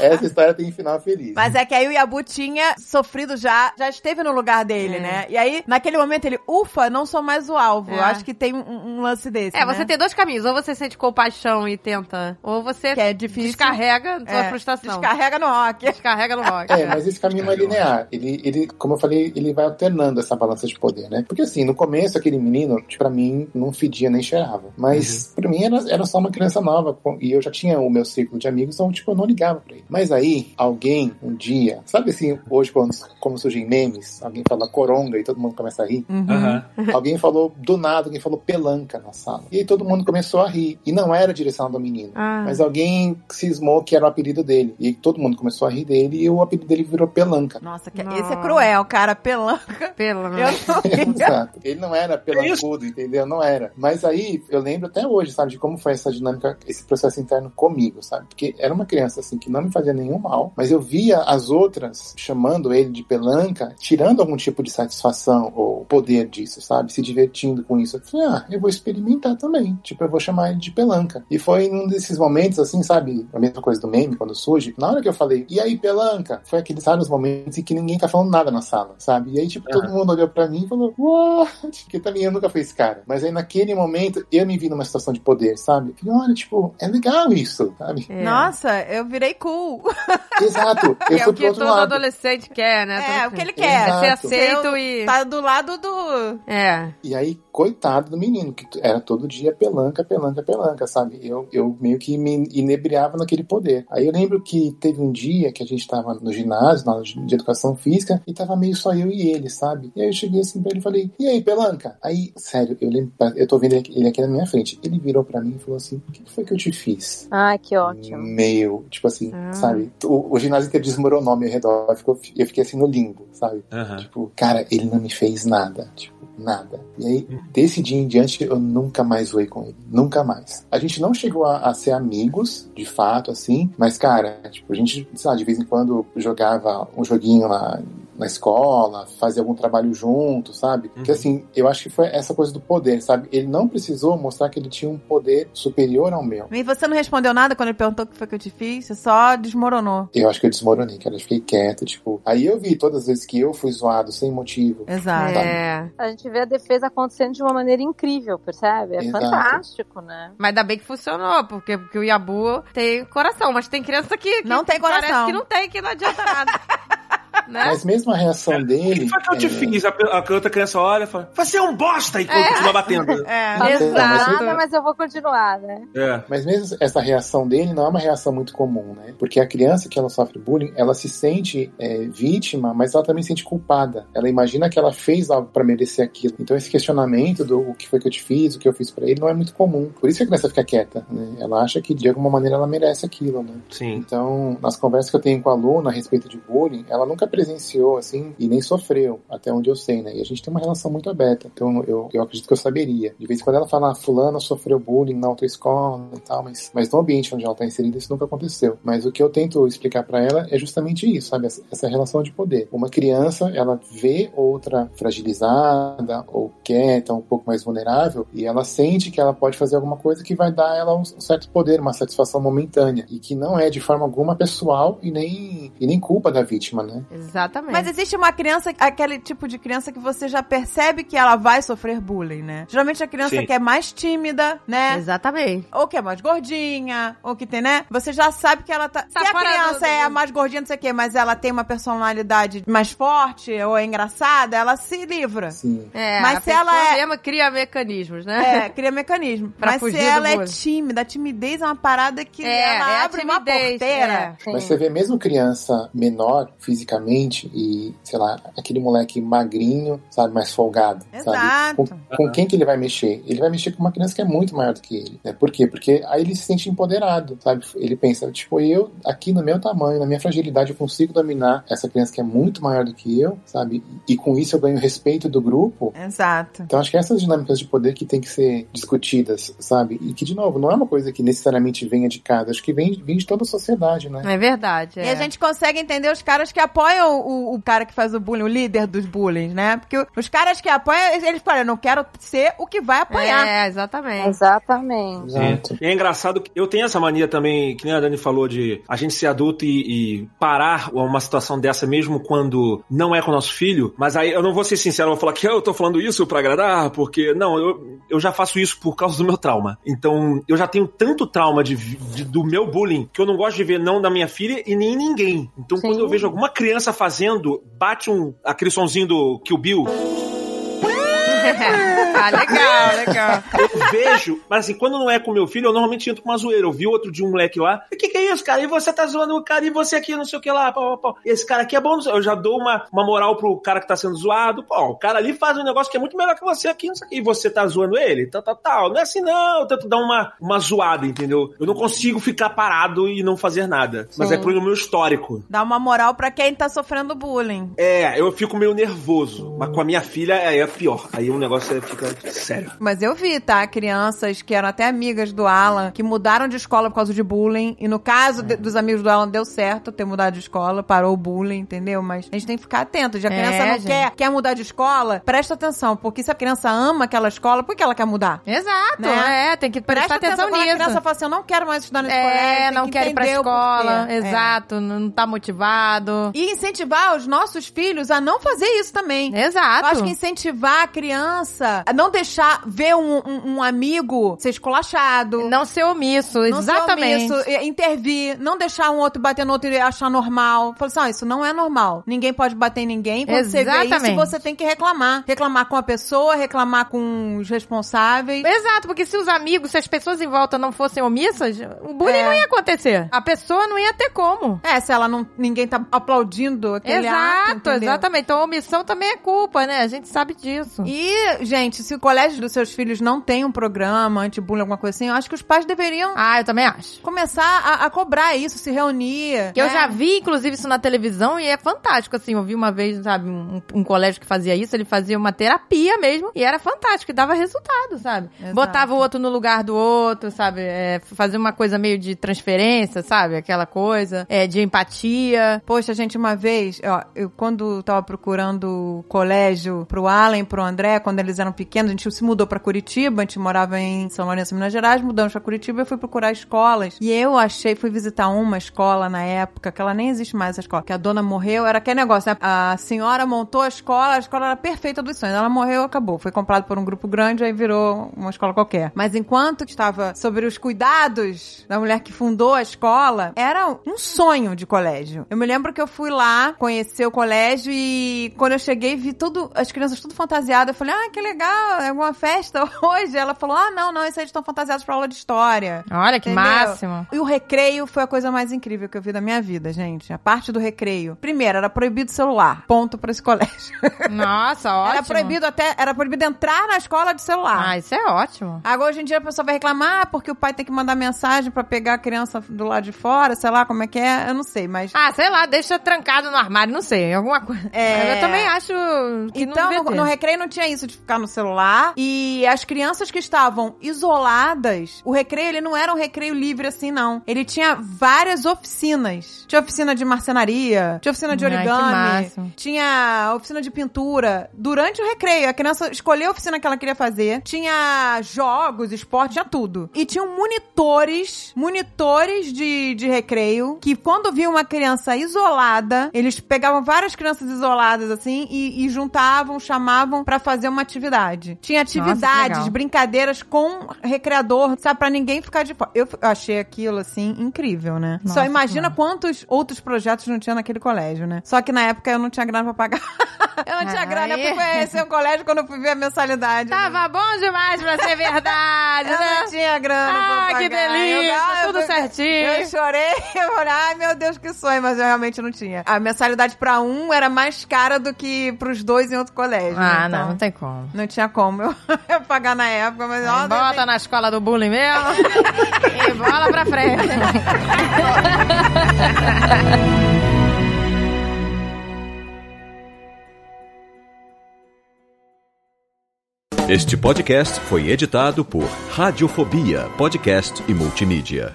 [SPEAKER 5] Essa história tem final feliz.
[SPEAKER 1] Mas é que aí o Yabu tinha sofrido já, já esteve no lugar dele,
[SPEAKER 2] É.
[SPEAKER 1] né? E aí, naquele momento, ele, ufa, não sou mais o alvo.
[SPEAKER 2] É.
[SPEAKER 1] Eu acho que tem um, um lance desse.
[SPEAKER 2] É,
[SPEAKER 1] né?
[SPEAKER 2] você tem dois caminhos. Ou você sente compaixão e tenta, ou você
[SPEAKER 1] Que é difícil.
[SPEAKER 2] descarrega sua
[SPEAKER 1] É,
[SPEAKER 2] frustração.
[SPEAKER 1] Descarrega no rock.
[SPEAKER 2] Descarrega no rock.
[SPEAKER 5] É, mas esse caminho não é linear. Ele, ele, como eu falei, ele vai alternando essa balança de poder, né? Porque assim, no começo, aquele menino, pra mim, não fedia nem cheirava. Mas pra mim era, era só uma criança nova. E eu já tinha o meu ciclo de amigos, então, tipo, eu não ligava pra ele. Mas aí, alguém, um dia, sabe assim, hoje, quando, como surgem memes, alguém fala coronga e todo mundo começa a rir.
[SPEAKER 4] Aham. [laughs]
[SPEAKER 5] Alguém falou do nada, alguém falou pelanca na sala. E aí todo mundo começou a rir. E não era a direção do menino.
[SPEAKER 2] Ah.
[SPEAKER 5] Mas alguém cismou que era o apelido dele. E todo mundo começou a rir dele e o apelido dele virou pelanca.
[SPEAKER 1] Nossa, que-
[SPEAKER 2] Nossa.
[SPEAKER 1] esse é cruel, cara. Pelanca. [laughs] Ia. [laughs]
[SPEAKER 5] Exato. Ele não era pelancudo, entendeu? Não era. Mas aí eu lembro até hoje, sabe, de como foi essa dinâmica, esse processo interno comigo, sabe? Porque era uma criança assim que não me fazia nenhum mal, mas eu via as outras chamando ele de pelanca, tirando algum tipo de satisfação ou poder disso, sabe? Se divertindo com isso. Eu falei, ah, eu vou experimentar também. Tipo, eu vou chamar ele de pelanca. E foi num desses momentos, assim, sabe? A mesma coisa do meme, quando surge. Na hora que eu falei, e aí, pelanca? Foi aqueles raros momentos em que ninguém tá falando nada na sala, sabe? E aí, tipo, todo mundo olhou pra mim e falou, what? Porque também eu nunca fui esse cara. Mas aí, naquele momento, eu me vi numa situação de poder, sabe? Falei, olha, tipo, é legal isso, sabe?
[SPEAKER 2] É.
[SPEAKER 1] Nossa, eu virei cool. [laughs]
[SPEAKER 5] Exato. Eu
[SPEAKER 2] é o que
[SPEAKER 5] pro outro
[SPEAKER 2] todo
[SPEAKER 5] lado.
[SPEAKER 2] adolescente quer, né?
[SPEAKER 1] É,
[SPEAKER 2] Todo-
[SPEAKER 1] o que ele quer.
[SPEAKER 5] Exato.
[SPEAKER 2] Ser aceito e...
[SPEAKER 1] Tá do lado do.
[SPEAKER 2] É.
[SPEAKER 5] E aí, coitado do menino, que era todo dia pelanca, pelanca, pelanca, sabe? Eu, eu meio que me inebriava naquele poder. Aí eu lembro que teve um dia que a gente tava no ginásio, na aula de, de educação física, e tava meio só eu e ele, sabe? E aí eu cheguei assim pra ele e falei, e aí, pelanca? Aí, sério, eu lembro, eu tô vendo ele aqui, ele aqui na minha frente. Ele virou pra mim e falou assim, o que foi que eu te fiz?
[SPEAKER 3] Ai, que ótimo.
[SPEAKER 5] Meio, tipo assim,
[SPEAKER 2] Ah.
[SPEAKER 5] sabe? O, o ginásio inteiro desmoronou ao meu redor, eu fico- eu fiquei assim no limbo, sabe?
[SPEAKER 4] Aham.
[SPEAKER 5] Tipo, cara, ele não me fez nada. Tipo, nada. E aí, desse dia em diante, eu nunca mais zoei com ele. Nunca mais. A gente não chegou a, a ser amigos, de fato, assim. Mas, cara, tipo, a gente, sei lá, de vez em quando jogava um joguinho lá na escola, fazer algum trabalho junto, sabe? Porque assim, eu acho que foi essa coisa do poder, sabe? Ele não precisou mostrar que ele tinha um poder superior ao meu.
[SPEAKER 1] E você não respondeu nada quando ele perguntou o que foi que eu te fiz? Você só desmoronou.
[SPEAKER 5] Eu acho que eu desmoronei, cara. Eu fiquei quieto, tipo. Aí eu vi todas as vezes que eu fui zoado sem motivo.
[SPEAKER 1] Exato.
[SPEAKER 2] É.
[SPEAKER 3] A gente vê a defesa acontecendo de uma maneira incrível, percebe? É
[SPEAKER 5] Exato.
[SPEAKER 3] fantástico, né?
[SPEAKER 2] Mas ainda bem que funcionou, porque, porque o Yabu tem coração, mas tem criança que, que
[SPEAKER 1] Não tem coração.
[SPEAKER 2] Parece que não tem, que não adianta nada. [laughs] né?
[SPEAKER 5] Mas mesmo a reação
[SPEAKER 4] O
[SPEAKER 5] dele.
[SPEAKER 4] que foi que eu te
[SPEAKER 5] é,
[SPEAKER 4] fiz? A, a outra criança olha e fala, você é um bosta! E continua batendo. [laughs]
[SPEAKER 1] É.
[SPEAKER 5] Não,
[SPEAKER 2] Exato.
[SPEAKER 3] Nada, mas eu vou continuar, né?
[SPEAKER 4] É.
[SPEAKER 5] Mas mesmo essa reação dele não é uma reação muito comum, né? Porque a criança que ela sofre bullying, ela se sente é, vítima, mas ela também se sente culpada. Ela imagina que ela fez algo pra merecer aquilo. Então esse questionamento do o que foi que eu te fiz, o que eu fiz pra ele, não é muito comum. Por isso que a criança fica quieta, né? Ela acha que de alguma maneira ela merece aquilo, né?
[SPEAKER 4] Sim.
[SPEAKER 5] Então, nas conversas que eu tenho com a aluna a respeito de bullying, ela nunca presenciou, assim, e nem sofreu, até onde eu sei, né? E a gente tem uma relação muito aberta. Então, eu, eu acredito que eu saberia. De vez em quando ela fala, ah, fulana sofreu bullying na outra escola e tal, mas, mas no ambiente onde ela tá inserida, isso nunca aconteceu. Mas o que eu tento explicar pra ela é justamente isso, sabe? Essa, relação de poder. Uma criança, ela vê outra fragilizada ou quieta, um pouco mais vulnerável, e ela sente que ela pode fazer alguma coisa que vai dar ela um certo poder, uma satisfação momentânea. E que não é de forma alguma pessoal e nem, e nem culpa da vítima, né?
[SPEAKER 2] Exatamente.
[SPEAKER 1] Mas existe uma criança, aquele tipo de criança que você já percebe que ela vai sofrer bullying, né? Geralmente a criança
[SPEAKER 4] Sim.
[SPEAKER 1] que é mais tímida, né?
[SPEAKER 2] Exatamente.
[SPEAKER 1] Ou que é mais gordinha, ou que tem, né? Você já sabe que ela tá.
[SPEAKER 2] Tá
[SPEAKER 1] Se a criança
[SPEAKER 2] do-
[SPEAKER 1] é a mais gordinha, não sei o quê, mas ela tem uma personalidade mais forte ou é engraçada, ela se livra.
[SPEAKER 5] Sim.
[SPEAKER 2] É,
[SPEAKER 1] Mas
[SPEAKER 2] a
[SPEAKER 1] se ela é-
[SPEAKER 2] mesmo cria mecanismos, né?
[SPEAKER 1] É, cria mecanismo. [laughs]
[SPEAKER 2] Pra
[SPEAKER 1] mas
[SPEAKER 2] fugir
[SPEAKER 1] se
[SPEAKER 2] do
[SPEAKER 1] ela é tímida, a timidez é uma parada que
[SPEAKER 2] É,
[SPEAKER 1] ela
[SPEAKER 2] é a
[SPEAKER 1] abre uma
[SPEAKER 2] timidez,
[SPEAKER 1] porteira.
[SPEAKER 2] é.
[SPEAKER 5] Mas você vê mesmo criança menor fisicamente e, sei lá, aquele moleque magrinho, sabe, mais folgado,
[SPEAKER 1] Exato.
[SPEAKER 5] sabe? Com, com quem que ele vai mexer? Ele vai mexer com uma criança que é muito maior do que ele, né? Por quê? Porque aí ele se sente empoderado, sabe? Ele pensa, tipo, eu, aqui no meu tamanho, na minha fragilidade, eu consigo dominar essa criança que é muito maior do que eu, sabe? E com isso eu ganho respeito do grupo.
[SPEAKER 1] Exato.
[SPEAKER 5] Então acho que essas dinâmicas de poder que tem que ser discutidas, sabe? E que, de novo, não é uma coisa que necessariamente venha de casa, acho que vem, vem de toda a sociedade, né?
[SPEAKER 2] É verdade.
[SPEAKER 1] E
[SPEAKER 2] é.
[SPEAKER 1] a gente consegue entender os caras que apoiam o, o cara que faz o bullying, o líder dos bullies, né? Porque os caras que apoiam, eles falam, eu não quero ser o que vai apoiar.
[SPEAKER 2] É, exatamente.
[SPEAKER 3] Exatamente.
[SPEAKER 5] Exato.
[SPEAKER 4] E é engraçado que eu tenho essa mania também, que nem a Dani falou, de a gente ser adulto e, e parar uma situação dessa mesmo quando não é com o nosso filho. Mas aí eu não vou ser sincero, eu vou falar que eu tô falando isso pra agradar, porque não, eu, eu já faço isso por causa do meu trauma. Então eu já tenho tanto trauma de, de- do meu bullying que eu não gosto de ver não da minha filha e nem ninguém. Então
[SPEAKER 3] Sim.
[SPEAKER 4] quando eu vejo alguma criança fazendo, bate um aquele sonzinho do Kill Bill. [laughs]
[SPEAKER 2] ah, legal, [laughs] legal.
[SPEAKER 4] Eu vejo, mas assim, quando não é com meu filho, eu normalmente entro com uma zoeira. Eu vi outro de um moleque lá. O que, que é isso, cara? E você tá zoando o cara, e você aqui, não sei o que lá, pau, pau, pau. Esse cara aqui é bom, eu já dou uma, uma moral pro cara que tá sendo zoado. Pô, o cara ali faz um negócio que é muito melhor que você aqui, não sei o que. E você tá zoando ele? Tal, tal, tal. Não é assim, não. Eu tento dar uma, uma zoada, entendeu? Eu não consigo ficar parado e não fazer nada. Mas
[SPEAKER 3] Sim.
[SPEAKER 4] é pro meu histórico.
[SPEAKER 1] Dá uma moral pra quem tá sofrendo bullying.
[SPEAKER 4] É, eu fico meio nervoso. Mas com a minha filha é, é pior. Aí o negócio é- fica sério.
[SPEAKER 1] Mas eu vi, tá? Crianças que eram até amigas do Alan, que mudaram de escola por causa de bullying. E no caso de- dos amigos do Alan, deu certo ter mudado de escola, parou o bullying, entendeu? Mas a gente tem que ficar atento. Já a
[SPEAKER 2] É,
[SPEAKER 1] criança não
[SPEAKER 2] gente.
[SPEAKER 1] quer, quer mudar de escola, presta atenção. Porque se a criança ama aquela escola, por que ela quer mudar?
[SPEAKER 2] Exato,
[SPEAKER 1] Né?
[SPEAKER 2] é, tem que prestar
[SPEAKER 1] Presta
[SPEAKER 2] atenção
[SPEAKER 1] quando a
[SPEAKER 2] nisso.
[SPEAKER 1] criança fala assim, eu não quero mais estudar nesse colégio.
[SPEAKER 2] É, não
[SPEAKER 1] que
[SPEAKER 2] quer ir pra escola.
[SPEAKER 1] É.
[SPEAKER 2] exato, não tá motivado.
[SPEAKER 1] E incentivar os nossos filhos a não fazer isso também.
[SPEAKER 2] Exato.
[SPEAKER 1] Eu acho que incentivar a criança a não deixar ver um, um- um amigo ser esculachado.
[SPEAKER 2] Não ser omisso,
[SPEAKER 1] não ser
[SPEAKER 2] exatamente.
[SPEAKER 1] omisso, e- intervir, não deixar um outro bater no outro e achar normal. Falar assim, ó, isso não é normal. Ninguém pode bater em ninguém. Quando você vê isso,
[SPEAKER 2] Exatamente.
[SPEAKER 1] você tem que reclamar. Reclamar com a pessoa, reclamar com os responsáveis.
[SPEAKER 2] Exato, porque se os amigos, se as pessoas em volta não fossem omissas, o bullying
[SPEAKER 1] É.
[SPEAKER 2] não ia acontecer. A pessoa não ia ter como.
[SPEAKER 1] É, se ela não. ninguém tá aplaudindo aquele ato.
[SPEAKER 2] Exato,
[SPEAKER 1] entendeu?
[SPEAKER 2] exatamente. Então a omissão também é culpa, né? A gente sabe disso.
[SPEAKER 1] E gente, se o colégio dos seus filhos não tem um programa anti-bullying, alguma coisa assim, eu acho que os pais deveriam
[SPEAKER 2] Ah, eu também acho.
[SPEAKER 1] começar a, a cobrar isso, se reunir.
[SPEAKER 2] Que eu
[SPEAKER 1] né?
[SPEAKER 2] já vi, inclusive, isso na televisão e é fantástico, assim. Eu vi uma vez, sabe, um, um colégio que fazia isso, ele fazia uma terapia mesmo e era fantástico, e dava resultado, sabe?
[SPEAKER 1] Exato.
[SPEAKER 2] Botava o outro no lugar do outro, sabe? É, fazia uma coisa meio de transferência, sabe? Aquela coisa, é, de empatia.
[SPEAKER 1] Poxa, gente, uma vez, ó, eu quando tava procurando colégio pro e pro André, quando eles eram pequenos, a gente se mudou pra Curitiba, a gente morava em São Lourenço, Minas Gerais, mudamos pra Curitiba e fui procurar escolas. E eu achei, fui visitar uma escola na época, que ela nem existe mais, essa escola, que a dona morreu, era aquele negócio, né? A senhora montou a escola, a escola era perfeita dos sonhos. Ela morreu, acabou. Foi comprado por um grupo grande, aí virou uma escola qualquer. Mas enquanto estava sobre os cuidados da mulher que fundou a escola, era um sonho de colégio. Eu me lembro que eu fui lá conhecer o colégio e quando eu cheguei vi tudo, as crianças tudo fantasiadas. Eu falei, ah, que legal, é alguma festa [laughs] hoje? Ela falou, ah, não, não, isso aí estão fantasiados pra aula de história.
[SPEAKER 2] Olha que
[SPEAKER 1] Entendeu?
[SPEAKER 2] máximo.
[SPEAKER 1] E o recreio foi a coisa mais incrível que eu vi da minha vida, gente. A parte do recreio. Primeiro, era proibido celular. Ponto pra esse [laughs] colégio.
[SPEAKER 2] Nossa, ótimo.
[SPEAKER 1] Era proibido até, era proibido entrar na escola de celular.
[SPEAKER 2] Ah, isso é ótimo.
[SPEAKER 1] Agora, hoje em dia, a pessoa vai reclamar porque o pai tem que mandar mensagem pra pegar a criança do lado de fora, sei lá como é que é, eu não sei, mas...
[SPEAKER 2] Ah, sei lá, deixa trancado no armário, não sei, alguma coisa.
[SPEAKER 1] É.
[SPEAKER 2] Eu também acho que
[SPEAKER 1] Então,
[SPEAKER 2] não
[SPEAKER 1] no, no recreio não tinha isso de ficar no celular. E as crianças que estavam isoladas, o recreio, ele não era um recreio livre assim, não. Ele tinha várias oficinas. Tinha oficina de marcenaria, tinha oficina de
[SPEAKER 2] Ai,
[SPEAKER 1] origami,
[SPEAKER 2] máximo.
[SPEAKER 1] tinha oficina de pintura. Durante o recreio, a criança escolheu a oficina que ela queria fazer. Tinha jogos, esporte, tinha tudo. E tinham monitores, monitores de, de recreio, que quando via uma criança isolada, eles pegavam várias crianças isoladas, assim, e, e juntavam, chamavam pra fazer uma atividade. Tinha
[SPEAKER 2] que
[SPEAKER 1] atividades,
[SPEAKER 2] legal.
[SPEAKER 1] brincadeiras com recreador, sabe, pra ninguém ficar de fora. Eu eu achei aquilo, assim, incrível, né?
[SPEAKER 2] Nossa,
[SPEAKER 1] Só imagina
[SPEAKER 2] que
[SPEAKER 1] quantos outros projetos não tinha naquele colégio, né? Só que na época eu não tinha grana pra pagar. [laughs] eu não tinha
[SPEAKER 2] Aí.
[SPEAKER 1] grana, eu fui conhecer o colégio quando eu fui ver a mensalidade.
[SPEAKER 2] Tava bom demais pra ser verdade, [laughs]
[SPEAKER 1] Eu
[SPEAKER 2] né?
[SPEAKER 1] não tinha grana
[SPEAKER 2] Ah,
[SPEAKER 1] pra
[SPEAKER 2] que
[SPEAKER 1] pagar.
[SPEAKER 2] delícia,
[SPEAKER 1] Eu- eu-
[SPEAKER 2] tudo
[SPEAKER 1] eu-
[SPEAKER 2] certinho.
[SPEAKER 1] Eu chorei, [laughs] eu falei, ai meu Deus, que sonho, mas eu realmente não tinha. A mensalidade pra um era mais cara do que pros dois em outro colégio.
[SPEAKER 2] Ah,
[SPEAKER 1] né?
[SPEAKER 2] não,
[SPEAKER 1] Então,
[SPEAKER 2] não tem como.
[SPEAKER 1] Não tinha como eu, eu [laughs] pagar na época, mas ó,
[SPEAKER 2] bota na escola do bullying mesmo [laughs] e bola pra frente.
[SPEAKER 8] Este podcast foi editado por Radiofobia, podcast e multimídia.